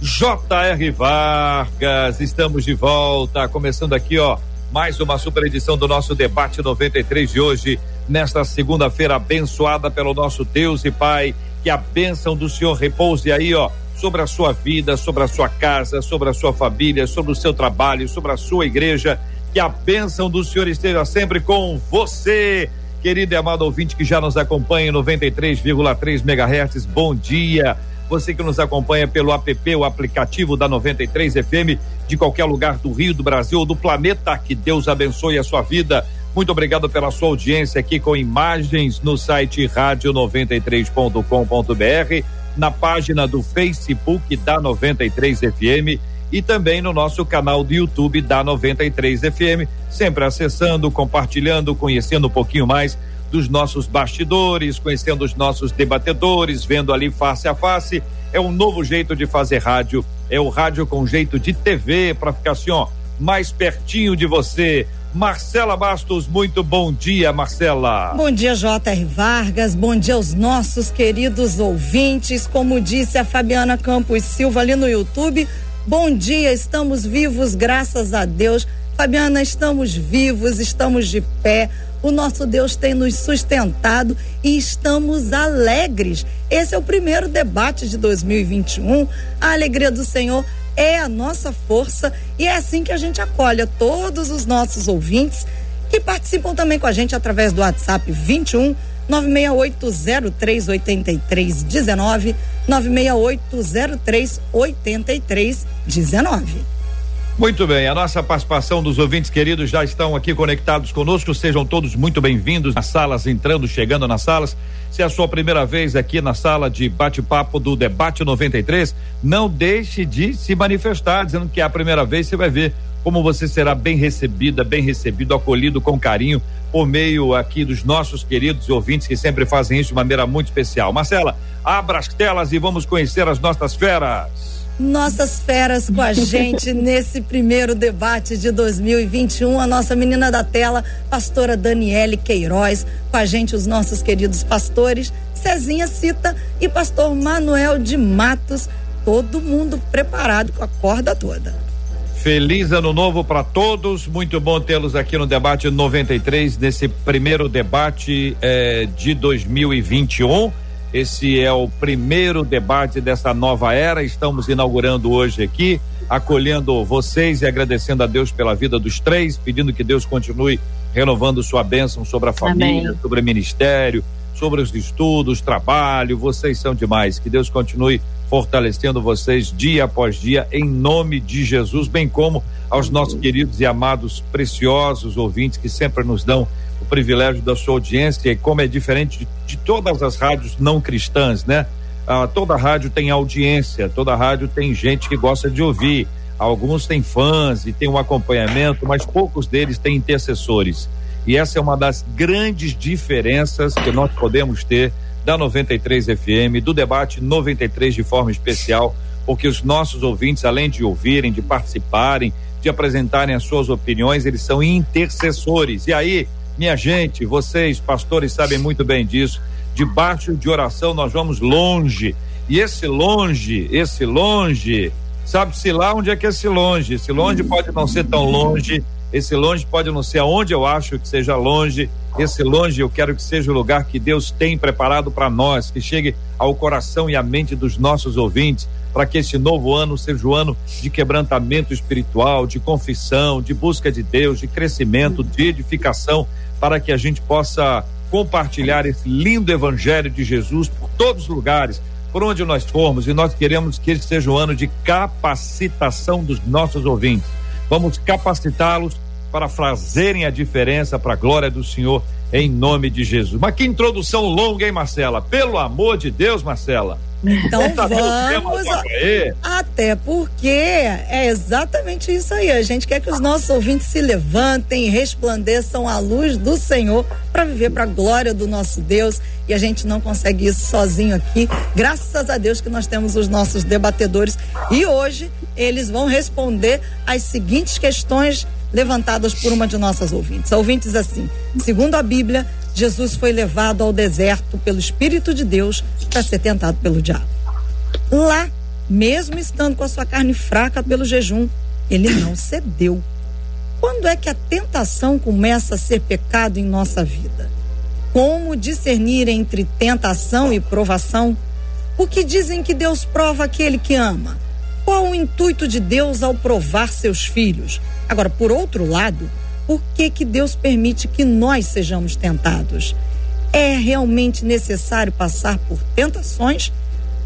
J.R. Vargas, estamos de volta, começando aqui, ó, mais uma super edição do nosso debate 93 de hoje, nesta segunda-feira abençoada pelo nosso Deus e Pai, que a bênção do Senhor repouse aí, ó, sobre a sua vida, sobre a sua casa, sobre a sua família, sobre o seu trabalho, sobre a sua igreja, que a bênção do Senhor esteja sempre com você. Querido e amado ouvinte que já nos acompanha em 93,3 MHz, bom dia você que nos acompanha pelo app, o aplicativo da 93 FM, de qualquer lugar do Rio, do Brasil ou do planeta, que Deus abençoe a sua vida. Muito obrigado pela sua audiência aqui com imagens no site rádio93.com.br, na página do Facebook da 93 FM e também no nosso canal do YouTube da 93 FM, sempre acessando, compartilhando, conhecendo um pouquinho mais dos nossos bastidores, conhecendo os nossos debatedores, vendo ali face a face. É um novo jeito de fazer rádio, é o rádio com jeito de TV para ficar assim, ó, mais pertinho de você. Marcela Bastos, muito bom dia, Marcela. Bom dia, J.R. Vargas. Bom dia aos nossos queridos ouvintes. Como disse a Fabiana Campos Silva ali no YouTube, bom dia, estamos vivos, graças a Deus. Fabiana, estamos vivos, estamos de pé o nosso Deus tem nos sustentado e estamos alegres. Esse é o primeiro debate de 2021. A alegria do Senhor é a nossa força e é assim que a gente acolhe todos os nossos ouvintes que participam também com a gente através do WhatsApp 21 968038319 968038319. Muito bem, a nossa participação dos ouvintes queridos já estão aqui conectados conosco. Sejam todos muito bem-vindos nas salas, entrando, chegando nas salas. Se é a sua primeira vez aqui na sala de bate-papo do Debate 93, não deixe de se manifestar, dizendo que é a primeira vez. Você vai ver como você será bem recebida, bem recebido, acolhido com carinho por meio aqui dos nossos queridos ouvintes que sempre fazem isso de maneira muito especial. Marcela, abra as telas e vamos conhecer as nossas feras nossas feras com a gente nesse primeiro debate de 2021. A nossa menina da tela, pastora Daniele Queiroz, com a gente os nossos queridos pastores, Cezinha Cita e pastor Manuel de Matos. Todo mundo preparado com a corda toda. Feliz ano novo para todos. Muito bom tê-los aqui no debate 93, nesse primeiro debate eh, de 2021. Esse é o primeiro debate dessa nova era. Estamos inaugurando hoje aqui, acolhendo vocês e agradecendo a Deus pela vida dos três, pedindo que Deus continue renovando sua bênção sobre a família, Amém. sobre o ministério, sobre os estudos, trabalho. Vocês são demais. Que Deus continue fortalecendo vocês dia após dia, em nome de Jesus, bem como aos nossos queridos e amados, preciosos ouvintes que sempre nos dão o privilégio da sua audiência e como é diferente de, de todas as rádios não cristãs, né? Ah, toda rádio tem audiência, toda rádio tem gente que gosta de ouvir. Alguns têm fãs e tem um acompanhamento, mas poucos deles têm intercessores. E essa é uma das grandes diferenças que nós podemos ter da 93 FM, do debate 93 de forma especial, porque os nossos ouvintes, além de ouvirem, de participarem, de apresentarem as suas opiniões, eles são intercessores. E aí, minha gente, vocês, pastores, sabem muito bem disso. Debaixo de oração nós vamos longe. E esse longe, esse longe, sabe-se lá onde é que é esse longe. Esse longe pode não ser tão longe, esse longe pode não ser aonde eu acho que seja longe. Esse longe eu quero que seja o lugar que Deus tem preparado para nós, que chegue ao coração e à mente dos nossos ouvintes, para que esse novo ano seja o ano de quebrantamento espiritual, de confissão, de busca de Deus, de crescimento, de edificação para que a gente possa compartilhar esse lindo evangelho de Jesus por todos os lugares, por onde nós formos, e nós queremos que esse seja um ano de capacitação dos nossos ouvintes. Vamos capacitá-los para fazerem a diferença para a glória do Senhor em nome de Jesus. Mas que introdução longa, hein, Marcela? Pelo amor de Deus, Marcela. Então vamos. Até porque é exatamente isso aí. A gente quer que os nossos ouvintes se levantem, resplandeçam a luz do Senhor para viver para a glória do nosso Deus. E a gente não consegue isso sozinho aqui. Graças a Deus que nós temos os nossos debatedores. E hoje eles vão responder as seguintes questões levantadas por uma de nossas ouvintes. A ouvintes assim: segundo a Bíblia, Jesus foi levado ao deserto pelo Espírito de Deus para ser tentado pelo diabo. Lá, mesmo estando com a sua carne fraca pelo jejum, ele não cedeu. Quando é que a tentação começa a ser pecado em nossa vida? Como discernir entre tentação e provação? O que dizem que Deus prova aquele que ama? Qual o intuito de Deus ao provar seus filhos? Agora, por outro lado, por que, que Deus permite que nós sejamos tentados? É realmente necessário passar por tentações?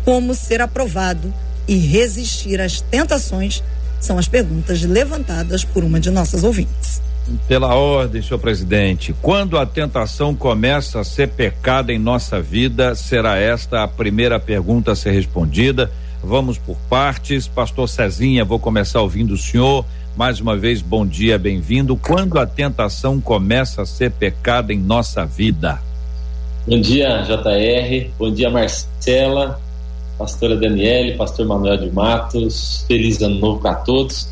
Como ser aprovado e resistir às tentações? São as perguntas levantadas por uma de nossas ouvintes. Pela ordem, senhor presidente, quando a tentação começa a ser pecado em nossa vida, será esta a primeira pergunta a ser respondida. Vamos por partes. Pastor Cezinha, vou começar ouvindo o senhor. Mais uma vez, bom dia, bem-vindo. Quando a tentação começa a ser pecado em nossa vida? Bom dia, JR. Bom dia, Marcela, pastora Daniele, pastor Manuel de Matos. Feliz ano novo para todos.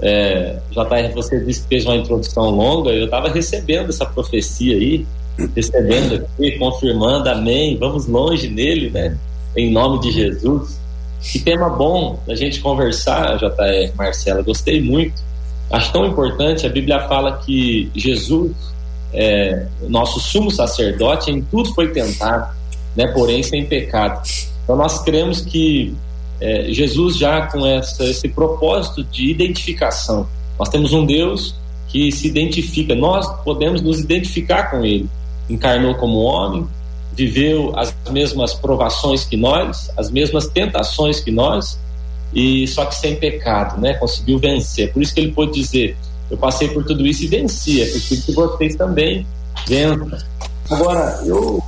É, JR, você disse que fez uma introdução longa. Eu estava recebendo essa profecia aí, recebendo aqui, confirmando, amém. Vamos longe nele, né? Em nome de Jesus. Que tema bom da gente conversar, JR Marcela. Gostei muito. Acho tão importante. A Bíblia fala que Jesus, é, nosso sumo sacerdote, em tudo foi tentado, né? porém sem pecado. Então nós cremos que é, Jesus já com essa, esse propósito de identificação. Nós temos um Deus que se identifica, nós podemos nos identificar com Ele. Encarnou como homem, viveu as mesmas provações que nós, as mesmas tentações que nós, e só que sem pecado, né? Conseguiu vencer. Por isso que ele pôde dizer: Eu passei por tudo isso e venci. É preciso que vocês também vençam. Agora, eu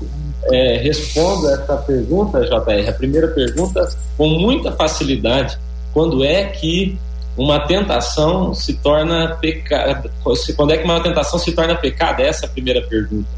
é, respondo essa pergunta, JR, a primeira pergunta, com muita facilidade. Quando é que uma tentação se torna pecado? Quando é que uma tentação se torna pecado? Essa é a primeira pergunta.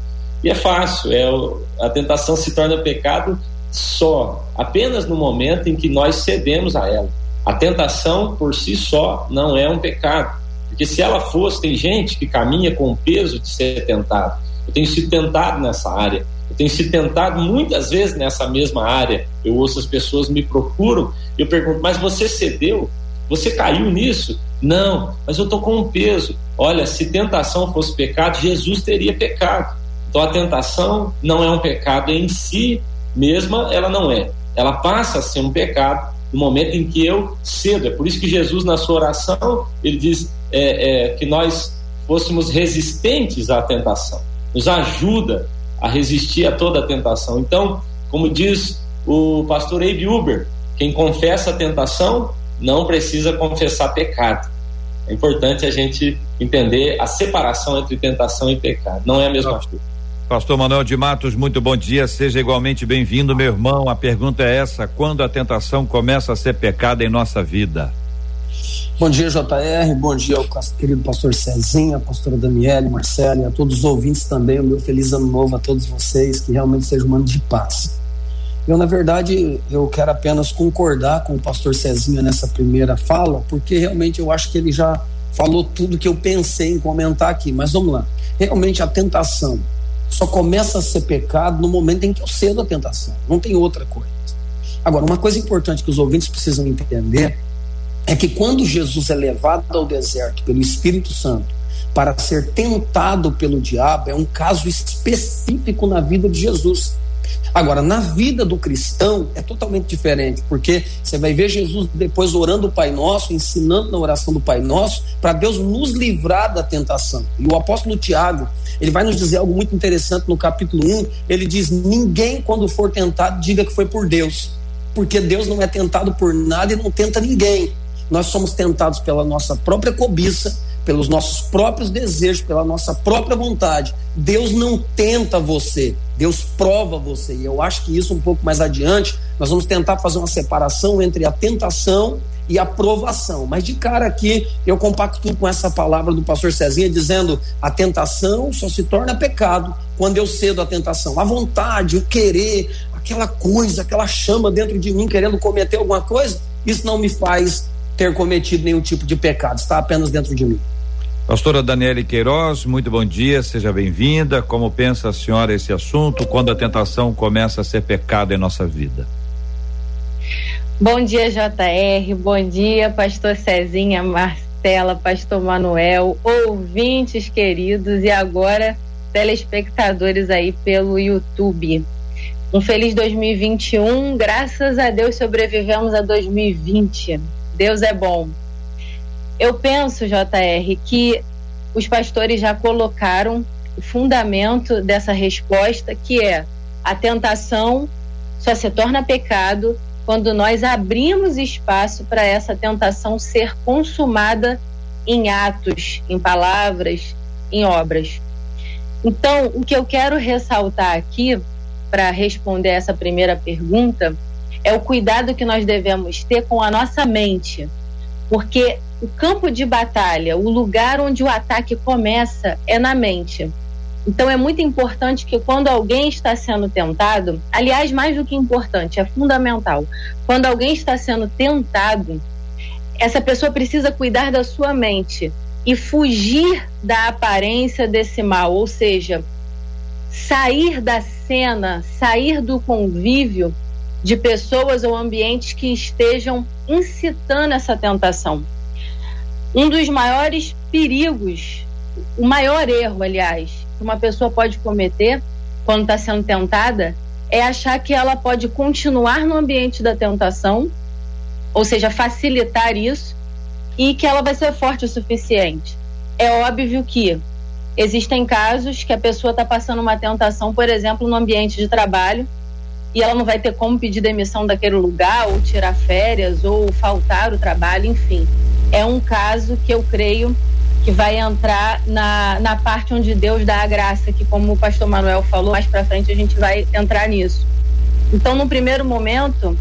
E é fácil, é a tentação se torna pecado só, apenas no momento em que nós cedemos a ela. A tentação por si só não é um pecado, porque se ela fosse, tem gente que caminha com o peso de ser tentado. Eu tenho sido tentado nessa área, eu tenho sido tentado muitas vezes nessa mesma área. Eu ouço as pessoas me procuram e eu pergunto: mas você cedeu? Você caiu nisso? Não, mas eu estou com um peso. Olha, se tentação fosse pecado, Jesus teria pecado. Então a tentação não é um pecado em si mesma, ela não é. Ela passa a ser um pecado no momento em que eu cedo. É por isso que Jesus, na sua oração, ele diz é, é, que nós fôssemos resistentes à tentação. Nos ajuda a resistir a toda a tentação. Então, como diz o pastor Abe Uber, quem confessa a tentação não precisa confessar pecado. É importante a gente entender a separação entre tentação e pecado. Não é a mesma coisa. Pastor Manuel de Matos, muito bom dia, seja igualmente bem-vindo, meu irmão. A pergunta é essa: quando a tentação começa a ser pecado em nossa vida? Bom dia, JR, bom dia ao querido pastor Cezinha, pastora Daniele, Marcelo e a todos os ouvintes também. O meu feliz ano novo a todos vocês, que realmente seja um ano de paz. Eu, na verdade, eu quero apenas concordar com o pastor Cezinha nessa primeira fala, porque realmente eu acho que ele já falou tudo que eu pensei em comentar aqui. Mas vamos lá. Realmente a tentação, só começa a ser pecado no momento em que eu cedo a tentação. Não tem outra coisa. Agora, uma coisa importante que os ouvintes precisam entender é que quando Jesus é levado ao deserto pelo Espírito Santo para ser tentado pelo diabo, é um caso específico na vida de Jesus. Agora, na vida do cristão é totalmente diferente, porque você vai ver Jesus depois orando o Pai Nosso, ensinando na oração do Pai Nosso, para Deus nos livrar da tentação. E o apóstolo Tiago, ele vai nos dizer algo muito interessante no capítulo 1. Ele diz: Ninguém, quando for tentado, diga que foi por Deus, porque Deus não é tentado por nada e não tenta ninguém. Nós somos tentados pela nossa própria cobiça, pelos nossos próprios desejos, pela nossa própria vontade. Deus não tenta você, Deus prova você. E eu acho que isso um pouco mais adiante nós vamos tentar fazer uma separação entre a tentação e a provação. Mas de cara aqui, eu compacto com essa palavra do pastor Cezinha, dizendo: a tentação só se torna pecado quando eu cedo a tentação. A vontade, o querer, aquela coisa, aquela chama dentro de mim querendo cometer alguma coisa, isso não me faz ter cometido nenhum tipo de pecado, está apenas dentro de mim. Pastora Daniele Queiroz, muito bom dia, seja bem-vinda. Como pensa a senhora esse assunto quando a tentação começa a ser pecado em nossa vida? Bom dia, JR. Bom dia, Pastor Cezinha, Marcela, Pastor Manuel, ouvintes queridos e agora telespectadores aí pelo YouTube. Um feliz 2021. Graças a Deus sobrevivemos a 2020. Deus é bom. Eu penso, JR, que os pastores já colocaram o fundamento dessa resposta, que é a tentação só se torna pecado quando nós abrimos espaço para essa tentação ser consumada em atos, em palavras, em obras. Então, o que eu quero ressaltar aqui, para responder essa primeira pergunta, é o cuidado que nós devemos ter com a nossa mente. Porque o campo de batalha, o lugar onde o ataque começa, é na mente. Então é muito importante que quando alguém está sendo tentado, aliás, mais do que importante, é fundamental. Quando alguém está sendo tentado, essa pessoa precisa cuidar da sua mente e fugir da aparência desse mal, ou seja, sair da cena, sair do convívio de pessoas ou ambientes que estejam incitando essa tentação. Um dos maiores perigos, o maior erro, aliás, que uma pessoa pode cometer quando está sendo tentada é achar que ela pode continuar no ambiente da tentação, ou seja, facilitar isso, e que ela vai ser forte o suficiente. É óbvio que existem casos que a pessoa está passando uma tentação, por exemplo, no ambiente de trabalho, e ela não vai ter como pedir demissão daquele lugar, ou tirar férias, ou faltar o trabalho, enfim. É um caso que eu creio que vai entrar na, na parte onde Deus dá a graça, que como o pastor Manuel falou, mais para frente a gente vai entrar nisso. Então, no primeiro momento,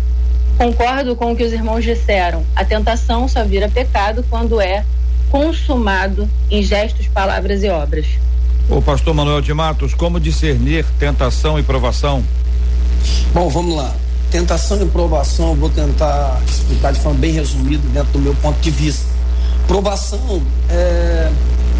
concordo com o que os irmãos disseram. A tentação só vira pecado quando é consumado em gestos, palavras e obras. O pastor Manuel de Matos, como discernir tentação e provação? Bom, vamos lá. Tentação e provação, vou tentar explicar de forma bem resumida dentro do meu ponto de vista. Provação é,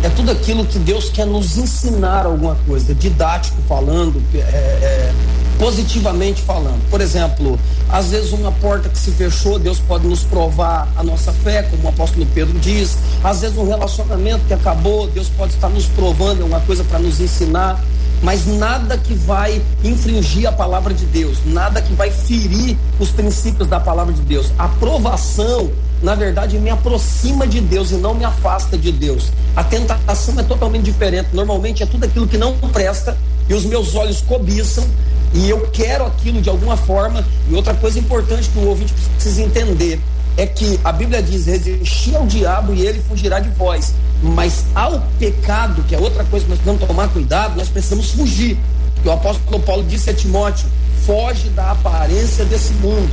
é tudo aquilo que Deus quer nos ensinar alguma coisa, didático falando, é, é, positivamente falando. Por exemplo, às vezes uma porta que se fechou, Deus pode nos provar a nossa fé, como o apóstolo Pedro diz. Às vezes um relacionamento que acabou, Deus pode estar nos provando alguma coisa para nos ensinar. Mas nada que vai infringir a palavra de Deus, nada que vai ferir os princípios da palavra de Deus. A provação na verdade, me aproxima de Deus e não me afasta de Deus. A tentação é totalmente diferente. Normalmente é tudo aquilo que não presta e os meus olhos cobiçam e eu quero aquilo de alguma forma. E outra coisa importante que o ouvinte precisa entender é que a Bíblia diz: resistir ao diabo e ele fugirá de vós. Mas ao pecado, que é outra coisa que nós precisamos tomar cuidado, nós precisamos fugir. Que o apóstolo Paulo disse a Timóteo: foge da aparência desse mundo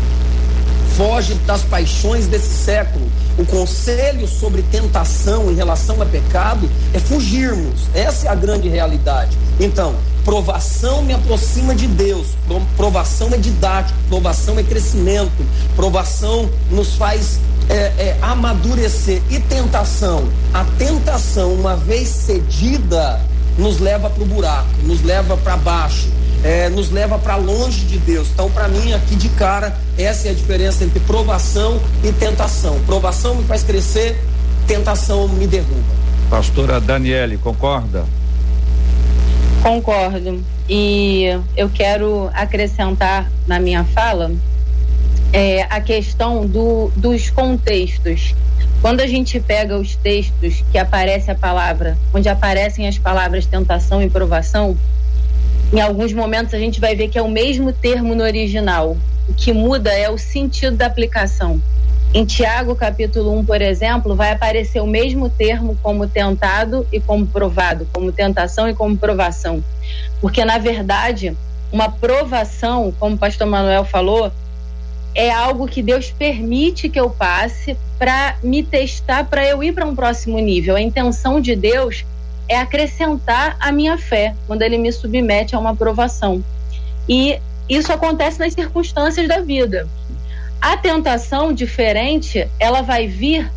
foge das paixões desse século. O conselho sobre tentação em relação a pecado é fugirmos. Essa é a grande realidade. Então, provação me aproxima de Deus, provação é didático, provação é crescimento, provação nos faz é, é, amadurecer. E tentação? A tentação, uma vez cedida, nos leva para o buraco, nos leva para baixo é, nos leva para longe de Deus. Então, para mim, aqui de cara, essa é a diferença entre provação e tentação. Provação me faz crescer, tentação me derruba. Pastora Daniele, concorda? Concordo. E eu quero acrescentar na minha fala é, a questão do, dos contextos. Quando a gente pega os textos que aparece a palavra, onde aparecem as palavras tentação e provação, em alguns momentos a gente vai ver que é o mesmo termo no original. O que muda é o sentido da aplicação. Em Tiago, capítulo 1, por exemplo, vai aparecer o mesmo termo como tentado e como provado, como tentação e como provação. Porque, na verdade, uma provação, como o pastor Manuel falou, é algo que Deus permite que eu passe para me testar, para eu ir para um próximo nível. A intenção de Deus é acrescentar a minha fé quando Ele me submete a uma provação. E isso acontece nas circunstâncias da vida. A tentação diferente, ela vai vir,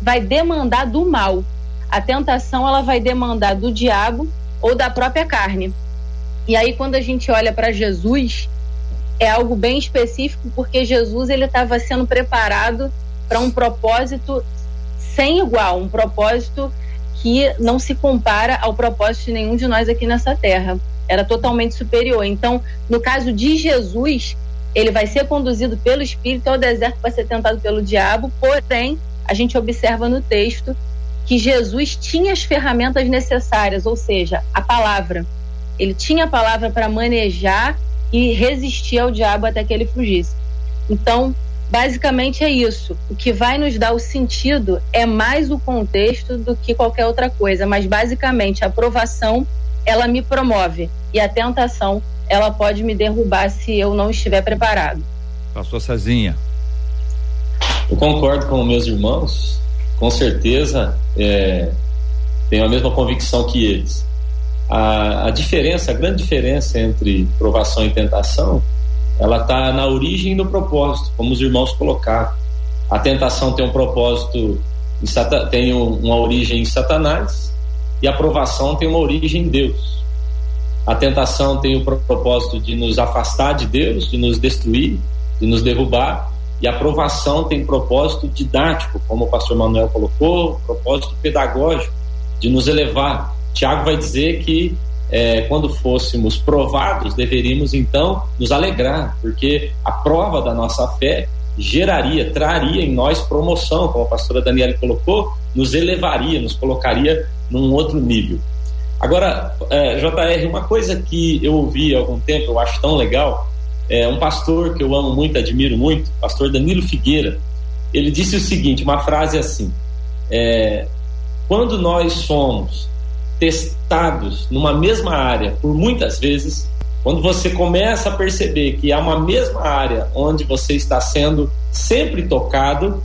vai demandar do mal. A tentação, ela vai demandar do diabo ou da própria carne. E aí, quando a gente olha para Jesus, é algo bem específico, porque Jesus ele estava sendo preparado para um propósito sem igual, um propósito que não se compara ao propósito de nenhum de nós aqui nessa terra. Era totalmente superior. Então, no caso de Jesus, ele vai ser conduzido pelo Espírito ao deserto para ser tentado pelo diabo, porém, a gente observa no texto que Jesus tinha as ferramentas necessárias, ou seja, a palavra. Ele tinha a palavra para manejar e resistir ao diabo até que ele fugisse. Então, basicamente é isso. O que vai nos dar o sentido é mais o contexto do que qualquer outra coisa, mas basicamente a aprovação ela me promove e a tentação ela pode me derrubar se eu não estiver preparado. Pastor Cezinha. Eu concordo com meus irmãos, com certeza é, tenho a mesma convicção que eles. A, a diferença, a grande diferença entre provação e tentação, ela está na origem do propósito, como os irmãos colocaram. A tentação tem um propósito, tem uma origem em Satanás, e a provação tem uma origem em Deus. A tentação tem o propósito de nos afastar de Deus, de nos destruir, de nos derrubar, e a provação tem propósito didático, como o pastor Manuel colocou, propósito pedagógico, de nos elevar, Tiago vai dizer que é, quando fôssemos provados, deveríamos então nos alegrar, porque a prova da nossa fé geraria, traria em nós promoção, como a pastora Daniela colocou, nos elevaria, nos colocaria num outro nível. Agora, é, JR, uma coisa que eu ouvi há algum tempo, eu acho tão legal, é um pastor que eu amo muito, admiro muito, pastor Danilo Figueira, ele disse o seguinte, uma frase assim, é, quando nós somos testados numa mesma área por muitas vezes, quando você começa a perceber que há uma mesma área onde você está sendo sempre tocado,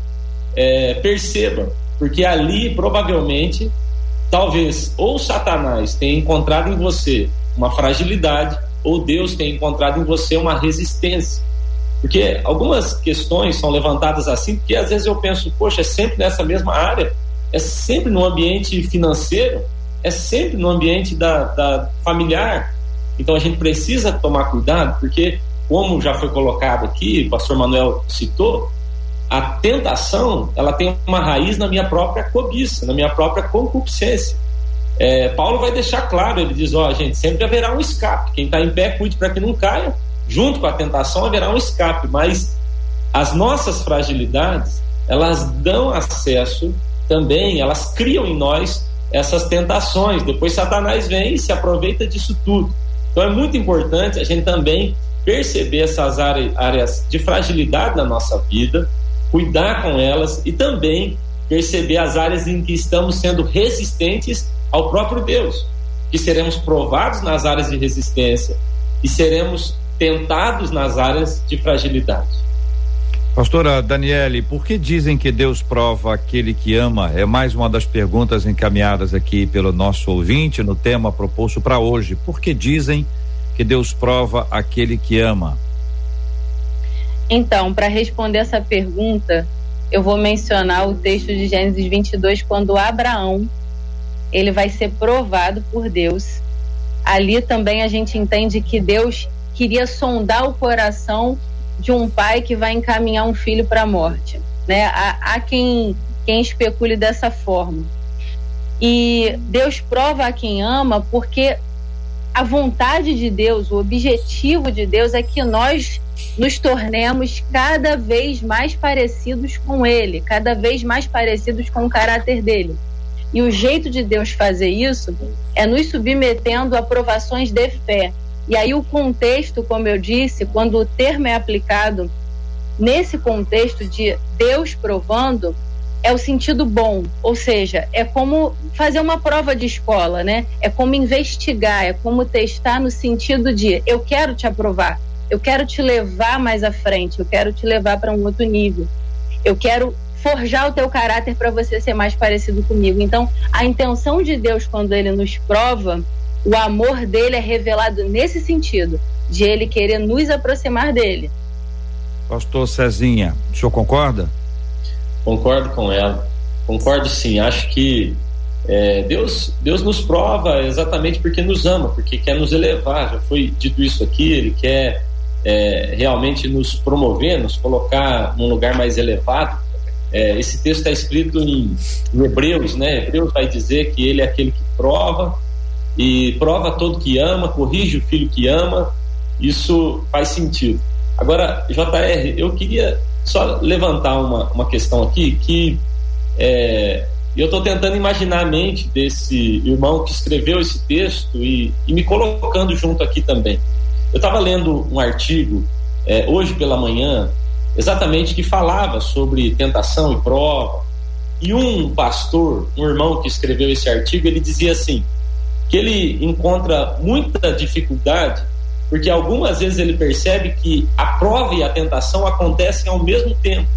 é, perceba, porque ali provavelmente, talvez ou Satanás tenha encontrado em você uma fragilidade, ou Deus tenha encontrado em você uma resistência. Porque algumas questões são levantadas assim, porque às vezes eu penso, poxa, é sempre nessa mesma área, é sempre no ambiente financeiro, é sempre no ambiente da, da familiar. Então a gente precisa tomar cuidado, porque, como já foi colocado aqui, o pastor Manuel citou, a tentação ela tem uma raiz na minha própria cobiça, na minha própria concupiscência. É, Paulo vai deixar claro, ele diz, ó, oh, gente, sempre haverá um escape. Quem está em pé, cuide para que não caia. Junto com a tentação haverá um escape, mas as nossas fragilidades, elas dão acesso também, elas criam em nós essas tentações. Depois Satanás vem e se aproveita disso tudo. Então é muito importante a gente também perceber essas áreas de fragilidade na nossa vida, cuidar com elas e também perceber as áreas em que estamos sendo resistentes ao próprio Deus, que seremos provados nas áreas de resistência e seremos tentados nas áreas de fragilidade. Pastora Daniele, por que dizem que Deus prova aquele que ama? É mais uma das perguntas encaminhadas aqui pelo nosso ouvinte no tema proposto para hoje. Por que dizem que Deus prova aquele que ama? Então, para responder essa pergunta, eu vou mencionar o texto de Gênesis 22, quando Abraão ele vai ser provado por Deus. Ali também a gente entende que Deus queria sondar o coração de um pai que vai encaminhar um filho para a morte. Né? Há, há quem, quem especule dessa forma. E Deus prova a quem ama porque a vontade de Deus, o objetivo de Deus é que nós nos tornemos cada vez mais parecidos com Ele, cada vez mais parecidos com o caráter dele. E o jeito de Deus fazer isso é nos submetendo a provações de fé, e aí o contexto, como eu disse, quando o termo é aplicado nesse contexto de Deus provando, é o sentido bom, ou seja, é como fazer uma prova de escola, né? É como investigar, é como testar no sentido de eu quero te aprovar, eu quero te levar mais à frente, eu quero te levar para um outro nível. Eu quero forjar o teu caráter para você ser mais parecido comigo. Então, a intenção de Deus quando ele nos prova, o amor dele é revelado nesse sentido, de ele querer nos aproximar dele. Pastor Cezinha, o senhor concorda? Concordo com ela. Concordo sim. Acho que é, Deus, Deus nos prova exatamente porque nos ama, porque quer nos elevar. Já foi dito isso aqui. Ele quer é, realmente nos promover, nos colocar num lugar mais elevado. É, esse texto está escrito em, em, Hebreus, né? Hebreus vai dizer que ele é aquele que prova e prova todo que ama, corrige o filho que ama. Isso faz sentido. Agora, JR, eu queria só levantar uma, uma questão aqui que é, eu estou tentando imaginar a mente desse irmão que escreveu esse texto e, e me colocando junto aqui também. Eu estava lendo um artigo é, hoje pela manhã, exatamente que falava sobre tentação e prova. E um pastor, um irmão que escreveu esse artigo, ele dizia assim: que ele encontra muita dificuldade porque algumas vezes ele percebe que a prova e a tentação acontecem ao mesmo tempo.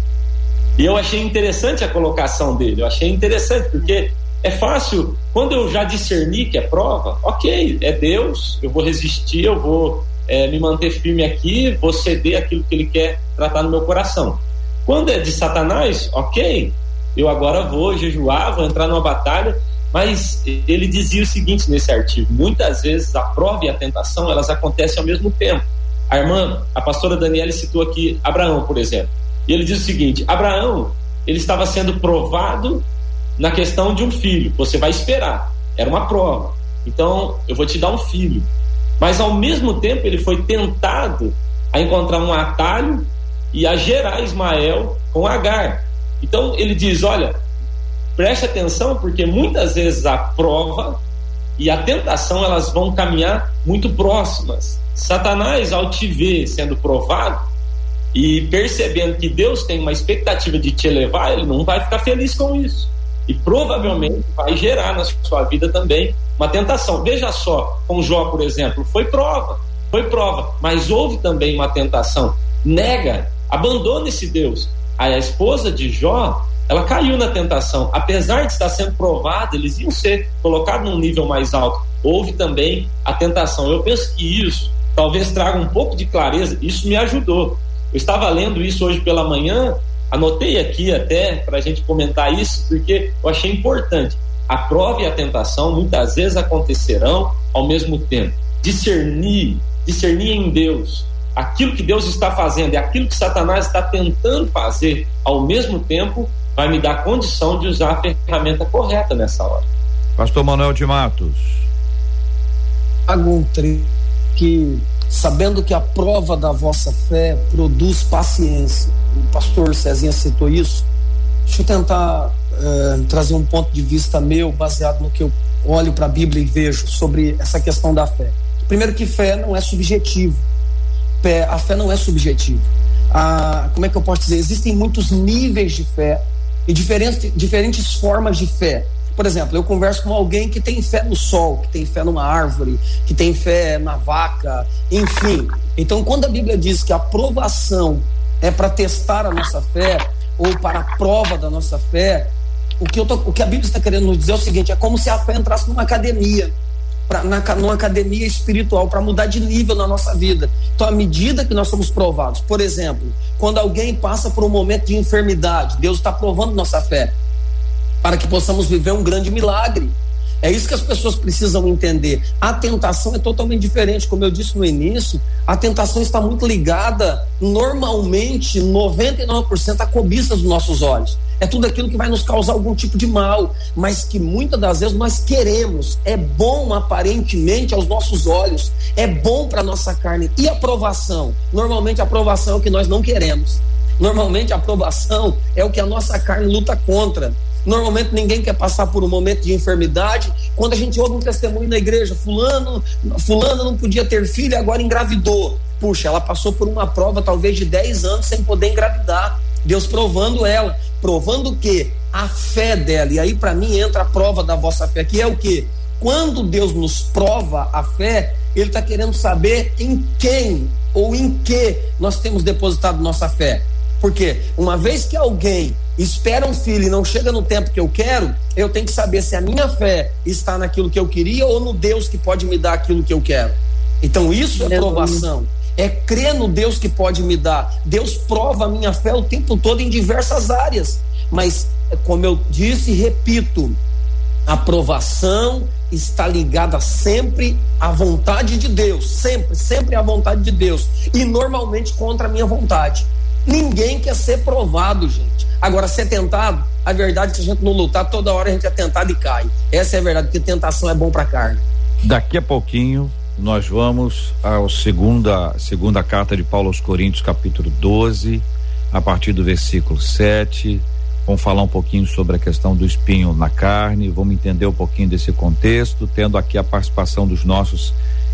E eu achei interessante a colocação dele, eu achei interessante, porque é fácil, quando eu já discerni que é prova, ok, é Deus, eu vou resistir, eu vou é, me manter firme aqui, vou ceder aquilo que ele quer tratar no meu coração. Quando é de Satanás, ok, eu agora vou jejuar, vou entrar numa batalha, mas ele dizia o seguinte nesse artigo: muitas vezes a prova e a tentação elas acontecem ao mesmo tempo. A irmã, a pastora Daniela citou aqui Abraão, por exemplo. E ele diz o seguinte: Abraão, ele estava sendo provado na questão de um filho. Você vai esperar. Era uma prova. Então, eu vou te dar um filho. Mas ao mesmo tempo ele foi tentado a encontrar um atalho e a gerar Ismael com Agar. Então ele diz: olha, Preste atenção porque muitas vezes a prova e a tentação elas vão caminhar muito próximas. Satanás, ao te ver sendo provado e percebendo que Deus tem uma expectativa de te elevar, ele não vai ficar feliz com isso. E provavelmente vai gerar na sua vida também uma tentação. Veja só, com Jó, por exemplo, foi prova, foi prova, mas houve também uma tentação. Nega, abandona esse Deus. Aí a esposa de Jó, ela caiu na tentação. Apesar de estar sendo provada, eles iam ser colocados num nível mais alto. Houve também a tentação. Eu penso que isso talvez traga um pouco de clareza. Isso me ajudou. Eu estava lendo isso hoje pela manhã, anotei aqui até para a gente comentar isso, porque eu achei importante. A prova e a tentação muitas vezes acontecerão ao mesmo tempo. Discernir, discernir em Deus aquilo que Deus está fazendo e aquilo que Satanás está tentando fazer ao mesmo tempo vai me dar condição de usar a ferramenta correta nessa hora. Pastor Manuel de Matos. Hago que, sabendo que a prova da vossa fé produz paciência, o pastor Cezinha citou isso, deixa eu tentar eh, trazer um ponto de vista meu, baseado no que eu olho para a Bíblia e vejo sobre essa questão da fé. Primeiro, que fé não é subjetivo. A fé não é subjetiva. Ah, como é que eu posso dizer? Existem muitos níveis de fé e diferentes, diferentes formas de fé. Por exemplo, eu converso com alguém que tem fé no sol, que tem fé numa árvore, que tem fé na vaca, enfim. Então, quando a Bíblia diz que a provação é para testar a nossa fé, ou para a prova da nossa fé, o que, tô, o que a Bíblia está querendo nos dizer é o seguinte: é como se a fé entrasse numa academia pra, na, numa academia espiritual para mudar de nível na nossa vida. Então, à medida que nós somos provados, por exemplo, quando alguém passa por um momento de enfermidade, Deus está provando nossa fé para que possamos viver um grande milagre. É isso que as pessoas precisam entender. A tentação é totalmente diferente, como eu disse no início. A tentação está muito ligada, normalmente, 99% à cobiça dos nossos olhos. É tudo aquilo que vai nos causar algum tipo de mal, mas que muitas das vezes nós queremos. É bom aparentemente aos nossos olhos, é bom para nossa carne. E aprovação? Normalmente a aprovação é o que nós não queremos. Normalmente a aprovação é o que a nossa carne luta contra. Normalmente ninguém quer passar por um momento de enfermidade. Quando a gente ouve um testemunho na igreja, fulano, fulano não podia ter filho agora engravidou. Puxa, ela passou por uma prova talvez de 10 anos sem poder engravidar. Deus provando ela, provando o quê? A fé dela. E aí para mim entra a prova da vossa fé, que é o quê? Quando Deus nos prova a fé, ele está querendo saber em quem ou em que nós temos depositado nossa fé. Porque uma vez que alguém espera um filho e não chega no tempo que eu quero, eu tenho que saber se a minha fé está naquilo que eu queria ou no Deus que pode me dar aquilo que eu quero. Então isso é provação. É crer no Deus que pode me dar. Deus prova a minha fé o tempo todo em diversas áreas. Mas, como eu disse e repito, a provação está ligada sempre à vontade de Deus, sempre, sempre à vontade de Deus, e normalmente contra a minha vontade. Ninguém quer ser provado, gente. Agora, ser tentado, a verdade é que a gente não lutar, toda hora a gente é tentado e cai. Essa é a verdade, porque tentação é bom para carne. Daqui a pouquinho nós vamos à segunda, segunda carta de Paulo aos Coríntios, capítulo 12, a partir do versículo 7. Vamos falar um pouquinho sobre a questão do espinho na carne, vamos entender um pouquinho desse contexto, tendo aqui a participação dos nossos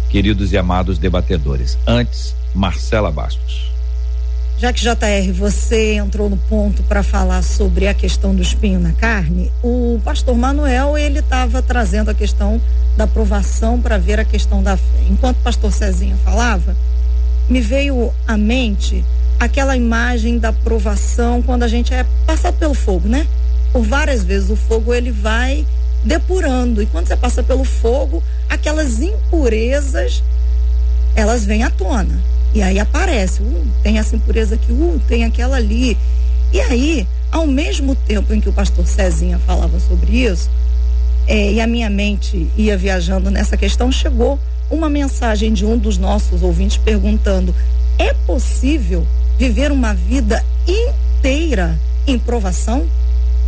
queridos e amados debatedores. Antes, Marcela Bastos. Já que JR, você entrou no ponto para falar sobre a questão do espinho na carne, o pastor Manuel, ele estava trazendo a questão da aprovação para ver a questão da fé. Enquanto o pastor Cezinha falava, me veio à mente aquela imagem da provação quando a gente é passado pelo fogo, né? Por várias vezes o fogo ele vai depurando e quando você passa pelo fogo, aquelas impurezas elas vêm à tona. E aí aparece, uh, tem essa impureza aqui, uh, tem aquela ali. E aí, ao mesmo tempo em que o pastor Cezinha falava sobre isso, é, e a minha mente ia viajando nessa questão, chegou uma mensagem de um dos nossos ouvintes perguntando: é possível viver uma vida inteira em provação,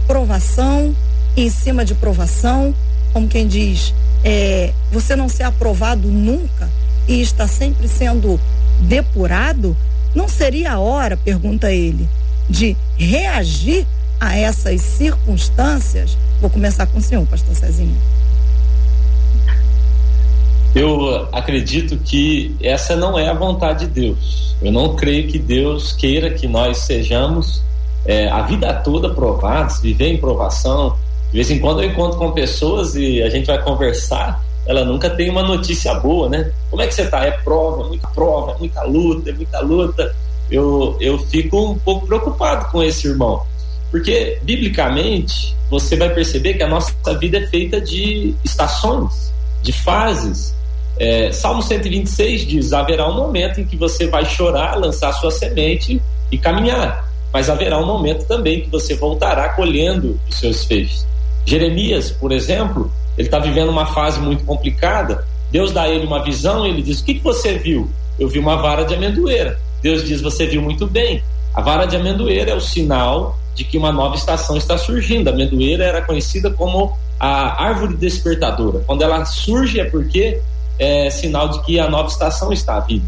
provação em cima de provação, como quem diz, é, você não ser aprovado nunca e está sempre sendo depurado, não seria a hora, pergunta ele, de reagir a essas circunstâncias? Vou começar com o senhor, pastor Cezinha. Eu acredito que essa não é a vontade de Deus. Eu não creio que Deus queira que nós sejamos é, a vida toda provados, viver em provação. De vez em quando eu encontro com pessoas e a gente vai conversar, ela nunca tem uma notícia boa, né? Como é que você tá? É prova, muita prova, muita luta, muita luta. Eu, eu fico um pouco preocupado com esse irmão. Porque, biblicamente, você vai perceber que a nossa vida é feita de estações, de fases. É, Salmo 126 diz: haverá um momento em que você vai chorar, lançar sua semente e caminhar, mas haverá um momento também que você voltará colhendo os seus feixes. Jeremias, por exemplo, ele está vivendo uma fase muito complicada. Deus dá a ele uma visão e ele diz: O que, que você viu? Eu vi uma vara de amendoeira. Deus diz: Você viu muito bem. A vara de amendoeira é o sinal de que uma nova estação está surgindo. A amendoeira era conhecida como a árvore despertadora. Quando ela surge é porque é sinal de que a nova estação está vindo.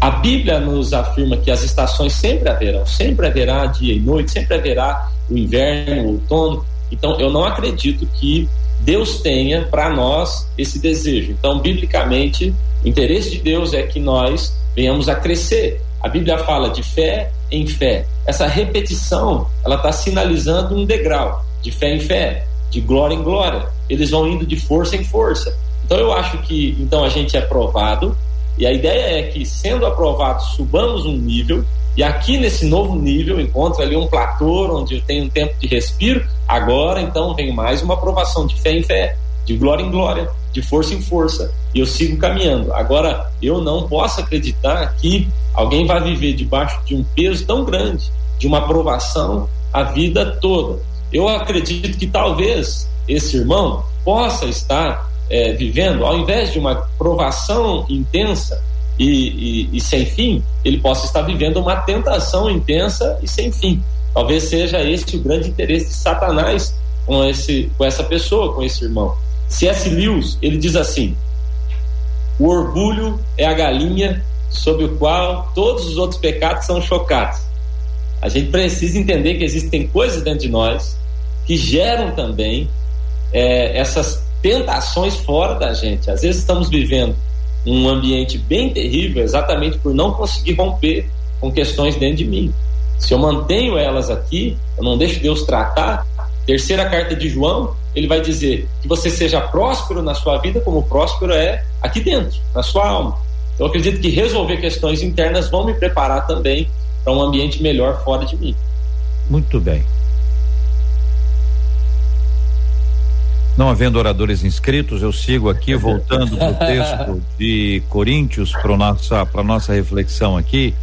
A Bíblia nos afirma que as estações sempre haverão, sempre haverá dia e noite, sempre haverá o inverno, o outono. Então, eu não acredito que Deus tenha para nós esse desejo. Então, biblicamente, o interesse de Deus é que nós venhamos a crescer. A Bíblia fala de fé em fé. Essa repetição, ela está sinalizando um degrau de fé em fé, de glória em glória. Eles vão indo de força em força. Então eu acho que então a gente é aprovado e a ideia é que sendo aprovado subamos um nível e aqui nesse novo nível encontra ali um platô onde eu tenho um tempo de respiro. Agora então vem mais uma aprovação de fé em fé, de glória em glória, de força em força e eu sigo caminhando. Agora eu não posso acreditar que alguém vai viver debaixo de um peso tão grande, de uma aprovação a vida toda. Eu acredito que talvez esse irmão possa estar é, vivendo, ao invés de uma provação intensa e, e, e, sem fim, ele possa estar vivendo uma tentação intensa e sem fim. Talvez seja esse o grande interesse de Satanás com, esse, com essa pessoa, com esse irmão. C.S. Lewis, ele diz assim: o orgulho é a galinha sobre o qual todos os outros pecados são chocados. A gente precisa entender que existem coisas dentro de nós que geram também é, essas tentações fora da gente. Às vezes estamos vivendo um ambiente bem terrível exatamente por não conseguir romper com questões dentro de mim. Se eu mantenho elas aqui, eu não deixo Deus tratar. Terceira carta de João, ele vai dizer que você seja próspero na sua vida, como próspero é aqui dentro, na sua alma. eu acredito que resolver questões internas vão me preparar também para um ambiente melhor fora de mim. Muito bem. Não havendo oradores inscritos, eu sigo aqui voltando para o texto de Coríntios para nossa para nossa reflexão aqui,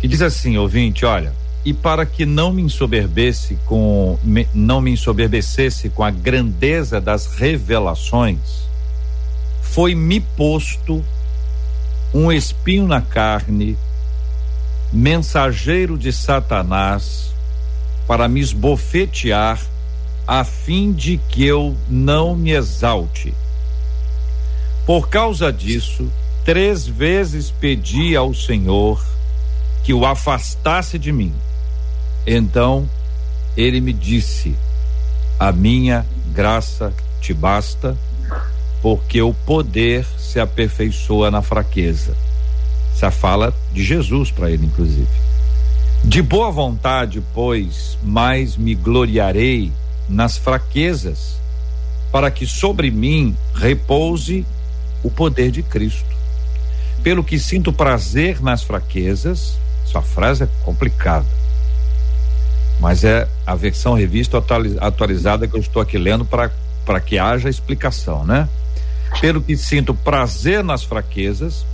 que diz assim, ouvinte, olha, e para que não me ensoberbesse com me, não me ensoberbecesse com a grandeza das revelações, foi-me posto um espinho na carne, mensageiro de Satanás, para me esbofetear, a fim de que eu não me exalte. Por causa disso, três vezes pedi ao Senhor que o afastasse de mim. Então ele me disse: A minha graça te basta, porque o poder se aperfeiçoa na fraqueza. Essa fala de Jesus para ele, inclusive. De boa vontade, pois, mais me gloriarei nas fraquezas, para que sobre mim repouse o poder de Cristo. Pelo que sinto prazer nas fraquezas, essa frase é complicada, mas é a versão revista atualizada que eu estou aqui lendo para que haja explicação, né? pelo que sinto prazer nas fraquezas,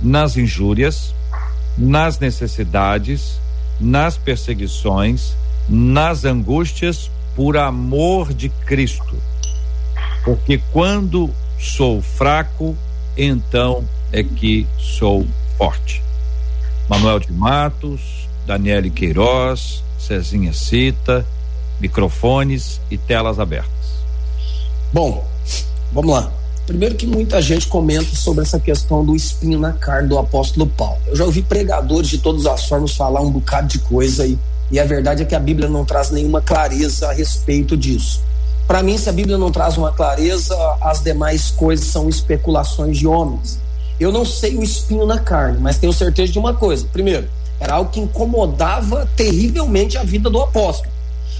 nas injúrias, nas necessidades, nas perseguições, nas angústias, por amor de Cristo. Porque quando sou fraco, então é que sou forte. Manuel de Matos, Daniele Queiroz, Cezinha Cita, microfones e telas abertas. Bom, vamos lá. Primeiro que muita gente comenta sobre essa questão do espinho na carne do apóstolo Paulo. Eu já ouvi pregadores de todas as formas falar um bocado de coisa e, e a verdade é que a Bíblia não traz nenhuma clareza a respeito disso. Para mim, se a Bíblia não traz uma clareza, as demais coisas são especulações de homens. Eu não sei o espinho na carne, mas tenho certeza de uma coisa. Primeiro, era algo que incomodava terrivelmente a vida do apóstolo.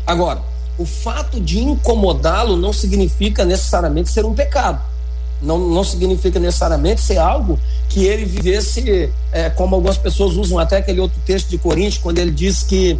Agora, o fato de incomodá-lo não significa necessariamente ser um pecado não, não significa necessariamente ser algo que ele vivesse, é, como algumas pessoas usam até aquele outro texto de Coríntios, quando ele diz que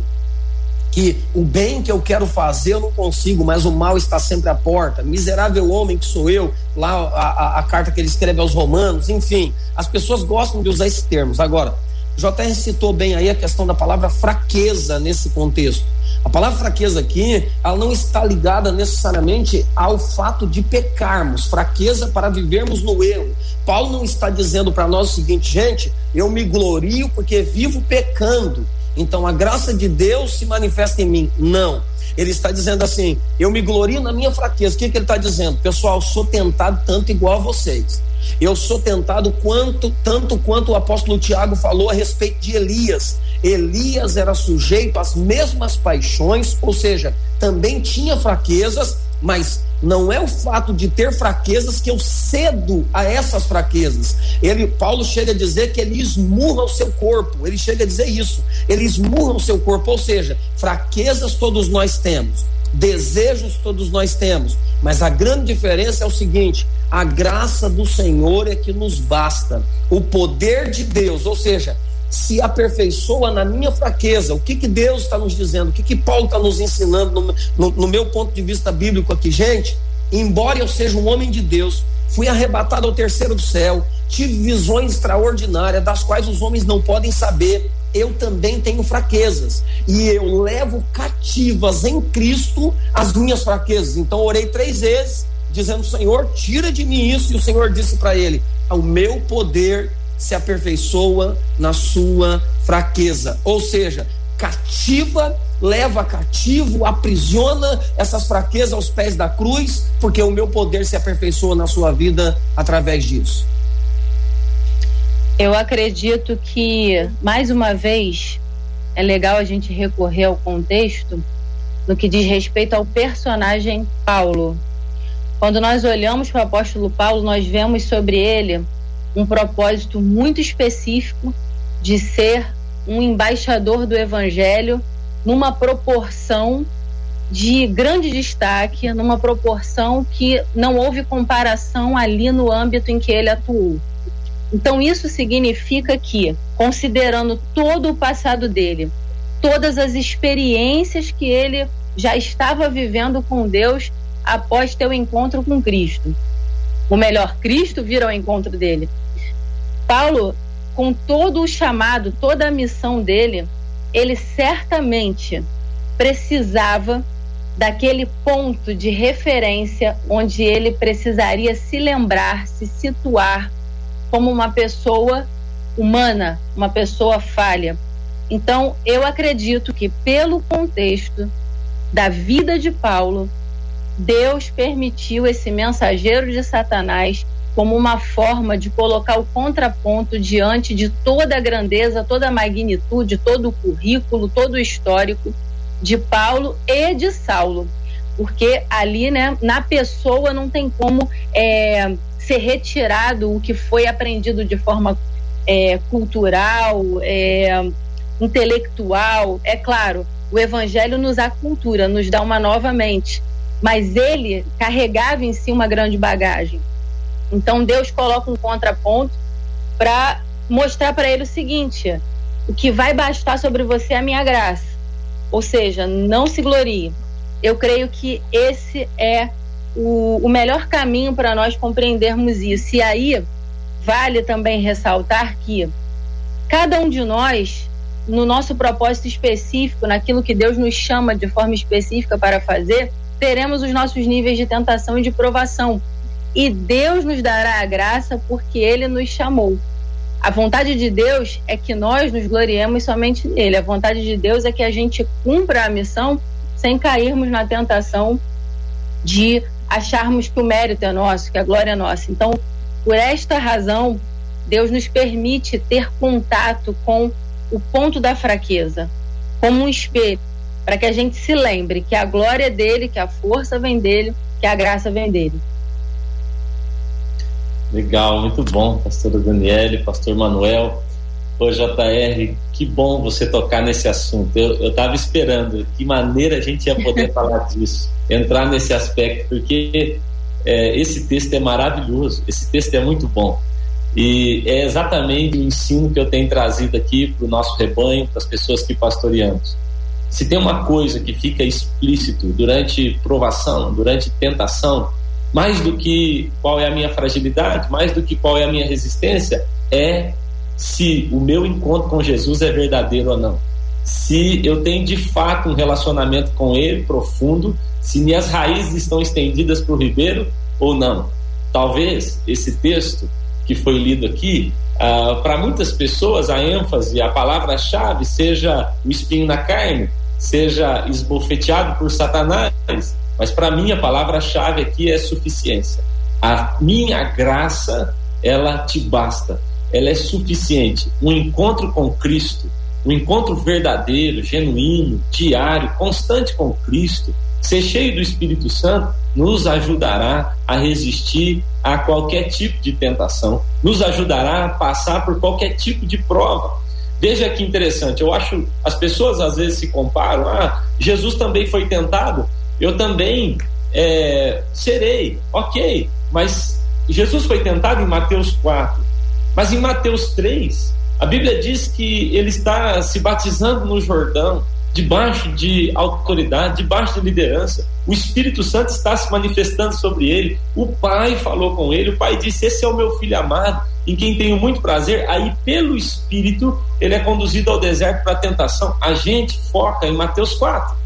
que o bem que eu quero fazer eu não consigo, mas o mal está sempre à porta. Miserável homem que sou eu, lá a, a, a carta que ele escreve aos romanos, enfim, as pessoas gostam de usar esses termos. Agora, JR citou bem aí a questão da palavra fraqueza nesse contexto. A palavra fraqueza aqui, ela não está ligada necessariamente ao fato de pecarmos, fraqueza para vivermos no erro. Paulo não está dizendo para nós o seguinte, gente, eu me glorio porque vivo pecando. Então a graça de Deus se manifesta em mim. Não. Ele está dizendo assim: eu me glorio na minha fraqueza. O que, que ele está dizendo? Pessoal, sou tentado tanto igual a vocês. Eu sou tentado quanto tanto quanto o apóstolo Tiago falou a respeito de Elias. Elias era sujeito às mesmas paixões, ou seja, também tinha fraquezas, mas não é o fato de ter fraquezas que eu cedo a essas fraquezas. Ele, Paulo chega a dizer que ele esmurra o seu corpo. Ele chega a dizer isso. Ele esmurra o seu corpo, ou seja, fraquezas todos nós temos, desejos todos nós temos, mas a grande diferença é o seguinte: a graça do Senhor é que nos basta. O poder de Deus, ou seja, se aperfeiçoa na minha fraqueza. O que, que Deus está nos dizendo? O que, que Paulo está nos ensinando no, no, no meu ponto de vista bíblico aqui? Gente, embora eu seja um homem de Deus, fui arrebatado ao terceiro do céu, tive visões extraordinárias, das quais os homens não podem saber. Eu também tenho fraquezas e eu levo cativas em Cristo as minhas fraquezas. Então, orei três vezes, dizendo: Senhor, tira de mim isso. E o Senhor disse para ele: O meu poder se aperfeiçoa na sua fraqueza. Ou seja, cativa, leva cativo, aprisiona essas fraquezas aos pés da cruz, porque o meu poder se aperfeiçoa na sua vida através disso. Eu acredito que, mais uma vez, é legal a gente recorrer ao contexto no que diz respeito ao personagem Paulo. Quando nós olhamos para o apóstolo Paulo, nós vemos sobre ele um propósito muito específico de ser um embaixador do evangelho numa proporção de grande destaque, numa proporção que não houve comparação ali no âmbito em que ele atuou. Então, isso significa que, considerando todo o passado dele, todas as experiências que ele já estava vivendo com Deus após ter o encontro com Cristo, o melhor, Cristo vir ao encontro dele. Paulo, com todo o chamado, toda a missão dele, ele certamente precisava daquele ponto de referência onde ele precisaria se lembrar, se situar como uma pessoa humana, uma pessoa falha. Então, eu acredito que, pelo contexto da vida de Paulo, Deus permitiu esse mensageiro de Satanás como uma forma de colocar o contraponto diante de toda a grandeza, toda a magnitude, todo o currículo, todo o histórico de Paulo e de Saulo. Porque ali, né, na pessoa não tem como é, ser retirado o que foi aprendido de forma é, cultural, é, intelectual. É claro, o evangelho nos acultura, nos dá uma nova mente, mas ele carregava em si uma grande bagagem. Então Deus coloca um contraponto para mostrar para ele o seguinte: o que vai bastar sobre você é a minha graça. Ou seja, não se glorie. Eu creio que esse é o, o melhor caminho para nós compreendermos isso. E aí vale também ressaltar que cada um de nós, no nosso propósito específico, naquilo que Deus nos chama de forma específica para fazer, teremos os nossos níveis de tentação e de provação. E Deus nos dará a graça porque Ele nos chamou. A vontade de Deus é que nós nos gloriemos somente nele. A vontade de Deus é que a gente cumpra a missão sem cairmos na tentação de acharmos que o mérito é nosso, que a glória é nossa. Então, por esta razão, Deus nos permite ter contato com o ponto da fraqueza, como um espelho, para que a gente se lembre que a glória é dele, que a força vem dele, que a graça vem dele. Legal, muito bom, pastora Daniele, pastor Manuel. Ô JR, que bom você tocar nesse assunto. Eu estava esperando que maneira a gente ia poder falar disso, entrar nesse aspecto, porque é, esse texto é maravilhoso, esse texto é muito bom. E é exatamente o ensino que eu tenho trazido aqui para o nosso rebanho, para as pessoas que pastoreamos. Se tem uma coisa que fica explícito durante provação, durante tentação, mais do que qual é a minha fragilidade, mais do que qual é a minha resistência, é se o meu encontro com Jesus é verdadeiro ou não. Se eu tenho de fato um relacionamento com Ele profundo, se minhas raízes estão estendidas para o ribeiro ou não. Talvez esse texto que foi lido aqui, uh, para muitas pessoas a ênfase, a palavra-chave seja o espinho na carne, seja esbofeteado por Satanás, mas para mim a palavra-chave aqui é suficiência. A minha graça, ela te basta ela é suficiente. Um encontro com Cristo, um encontro verdadeiro, genuíno, diário, constante com Cristo, ser cheio do Espírito Santo, nos ajudará a resistir a qualquer tipo de tentação, nos ajudará a passar por qualquer tipo de prova. Veja que interessante, eu acho as pessoas às vezes se comparam, ah, Jesus também foi tentado, eu também é, serei, ok, mas Jesus foi tentado em Mateus 4, mas em Mateus 3, a Bíblia diz que ele está se batizando no Jordão, debaixo de autoridade, debaixo de liderança. O Espírito Santo está se manifestando sobre ele. O Pai falou com ele. O Pai disse: Esse é o meu filho amado, em quem tenho muito prazer. Aí, pelo Espírito, ele é conduzido ao deserto para a tentação. A gente foca em Mateus 4.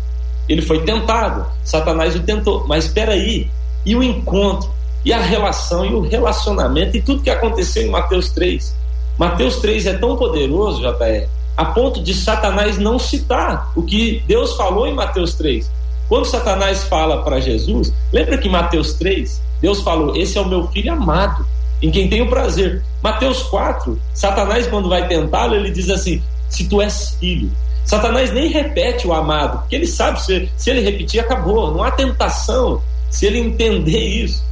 Ele foi tentado, Satanás o tentou. Mas espera aí, e o encontro? e a relação e o relacionamento e tudo que aconteceu em Mateus 3. Mateus 3 é tão poderoso, JR, a ponto de Satanás não citar o que Deus falou em Mateus 3. Quando Satanás fala para Jesus, lembra que Mateus 3, Deus falou: Esse é o meu filho amado, em quem tenho prazer. Mateus 4, Satanás, quando vai tentá-lo, ele diz assim: Se tu és filho. Satanás nem repete o amado, porque ele sabe se, se ele repetir, acabou. Não há tentação se ele entender isso.